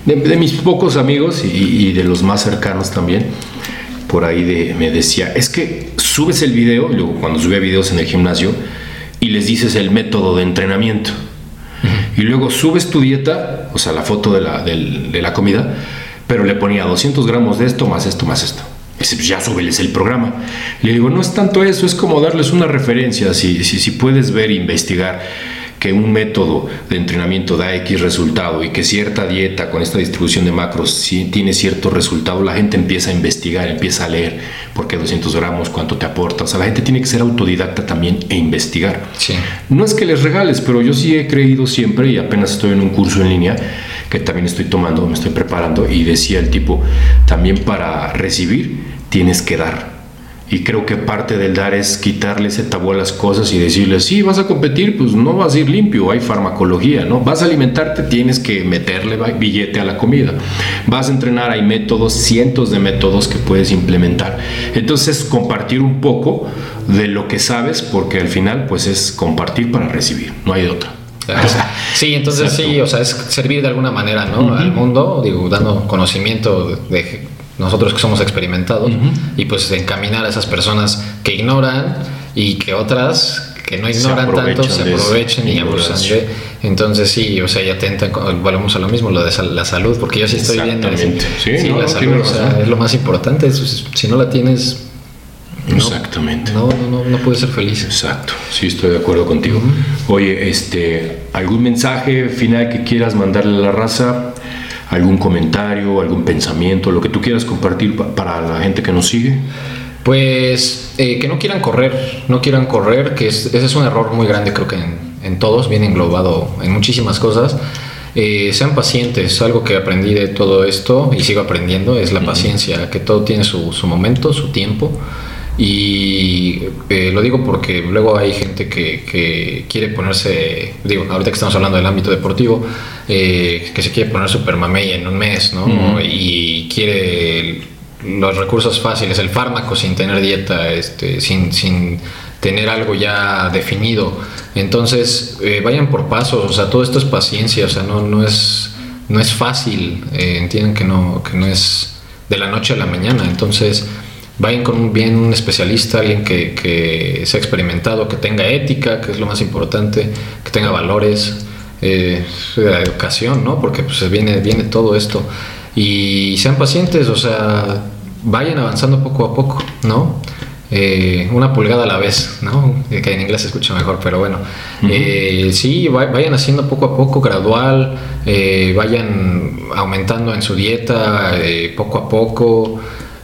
de, mis pocos amigos y, de los más cercanos también, por ahí de, me decía, es que subes el video, luego cuando subía videos en el gimnasio, y les dices el método de entrenamiento. Y luego subes tu dieta, o sea, la foto de la, de la comida, pero le ponía 200 gramos de esto, más esto, más esto. Dice, pues ya súbeles el programa. Le digo, no es tanto eso, es como darles una referencia, si, si, si puedes ver e investigar que un método de entrenamiento da X resultado y que cierta dieta con esta distribución de macros tiene cierto resultado, la gente empieza a investigar, empieza a leer por qué 200 gramos, cuánto te aporta. O sea, la gente tiene que ser autodidacta también e investigar. Sí. No es que les regales, pero yo sí he creído siempre y apenas estoy en un curso en línea que también estoy tomando, me estoy preparando y decía el tipo, también para recibir tienes que dar. Y creo que parte del dar es quitarle ese tabú a las cosas y decirle, sí, vas a competir, pues no vas a ir limpio, hay farmacología, ¿no? Vas a alimentarte, tienes que meterle billete a la comida. Vas a entrenar, hay métodos, cientos de métodos que puedes implementar. Entonces, compartir un poco de lo que sabes, porque al final, pues es compartir para recibir, no hay de otra. Sí, entonces sí, o sea, es servir de alguna manera, ¿no? Al mundo, digo, dando conocimiento de nosotros que somos experimentados, y pues encaminar a esas personas que ignoran y que otras que no ignoran tanto se aprovechen y abusan de. Entonces sí, o sea, ya atentan, volvemos a lo mismo, lo de la salud, porque yo sí estoy viendo. Sí, la salud es lo más importante. Si no la tienes, Exactamente. No, no, no, no puedes ser feliz. Exacto, sí, estoy de acuerdo contigo. Oye, este, ¿algún mensaje final que quieras mandarle a la raza? Algún comentario, algún pensamiento, lo que tú quieras compartir para la gente que nos sigue? Pues eh, que no quieran correr, no quieran correr, que ese es un error muy grande creo que en, todos, viene englobado en muchísimas cosas. Eh, sean pacientes, algo que aprendí de todo esto y sigo aprendiendo es la paciencia, que todo tiene su, su momento, su tiempo. Y eh, lo digo porque luego hay gente que, quiere ponerse, digo, ahorita que estamos hablando del ámbito deportivo, eh, que se quiere poner super mamey en un mes, ¿no? Y quiere los recursos fáciles, el fármaco sin tener dieta, este, sin, sin tener algo ya definido. Entonces, eh, vayan por pasos, o sea, todo esto es paciencia, o sea, no, no, es, no es fácil, entienden que no, que no es de la noche a la mañana. Entonces, vayan con un bien un especialista, alguien que, que sea experimentado, que tenga ética, que es lo más importante, que tenga valores, eh, educación, ¿no? Porque pues viene, viene todo esto. Y sean pacientes, o sea, vayan avanzando poco a poco, ¿no? Eh, una pulgada a la vez, ¿no? Que en inglés se escucha mejor, pero bueno. Eh, sí, vayan haciendo poco a poco, gradual, vayan aumentando en su dieta poco a poco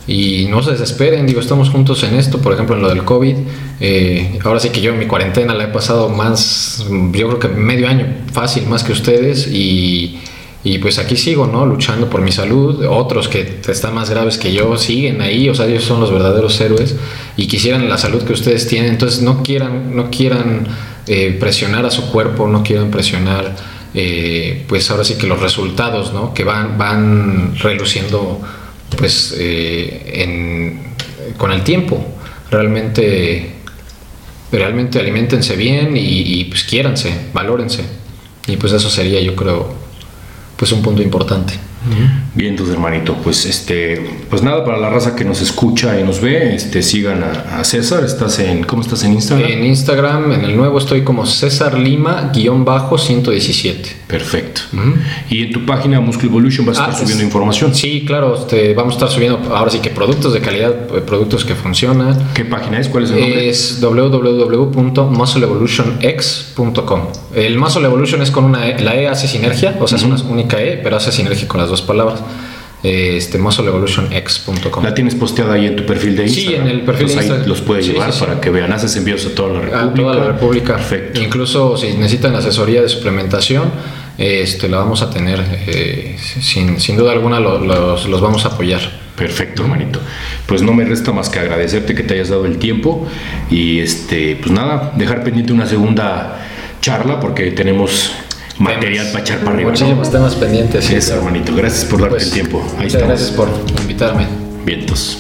y no se desesperen, digo, estamos juntos en esto, por ejemplo en lo del COVID. Eh, ahora sí que yo en mi cuarentena la he pasado más, yo creo que medio año fácil más que ustedes y, y pues aquí sigo, ¿no? Luchando por mi salud. Otros que están más graves que yo siguen ahí, o sea, ellos son los verdaderos héroes y quisieran la salud que ustedes tienen. Entonces no quieran, no quieran eh, presionar a su cuerpo, no quieran presionar, eh, pues ahora sí que los resultados, ¿no? Que van, van reluciendo pues eh, con el tiempo. Realmente, realmente alimentense bien y, pues quiéranse, valórense. Y pues eso sería yo creo pues un punto importante. Bien, entonces hermanito, pues este, pues nada, para la raza que nos escucha y nos ve, este, sigan a, César, estás en, ¿cómo estás en Instagram? En Instagram, en el nuevo estoy como César Lima, guion bajo 117. Perfecto. Y en tu página Muscle Evolution vas a estar ah, subiendo información. Sí, claro, este, vamos a estar subiendo ahora sí que productos de calidad, eh, productos que funcionan. ¿Qué página es? ¿Cuál es el nombre? Es www.muscleevolutionx.com. El Muscle Evolution es con una E, la E hace sinergia, o sea, es una única E, pero hace sinergia con las dos palabras. Este, muscleevolutionx.com. ¿La tienes posteada ahí en tu perfil de Instagram? Sí, en el perfil de Instagram. los puede llevar para que vean. Haces envíos a toda la República. A toda la República. Perfecto. Incluso si necesitan asesoría de suplementación, este, la vamos a tener. Eh, sin, sin, duda alguna los, los vamos a apoyar. Perfecto, hermanito. Pues no me resta más que agradecerte que te hayas dado el tiempo y este, pues nada, dejar pendiente una segunda charla porque tenemos material para echar para arriba. Muchísimos temas pendientes. Sí, hermanito. Gracias por darte pues, el tiempo. muchas gracias por invitarme. Vientos.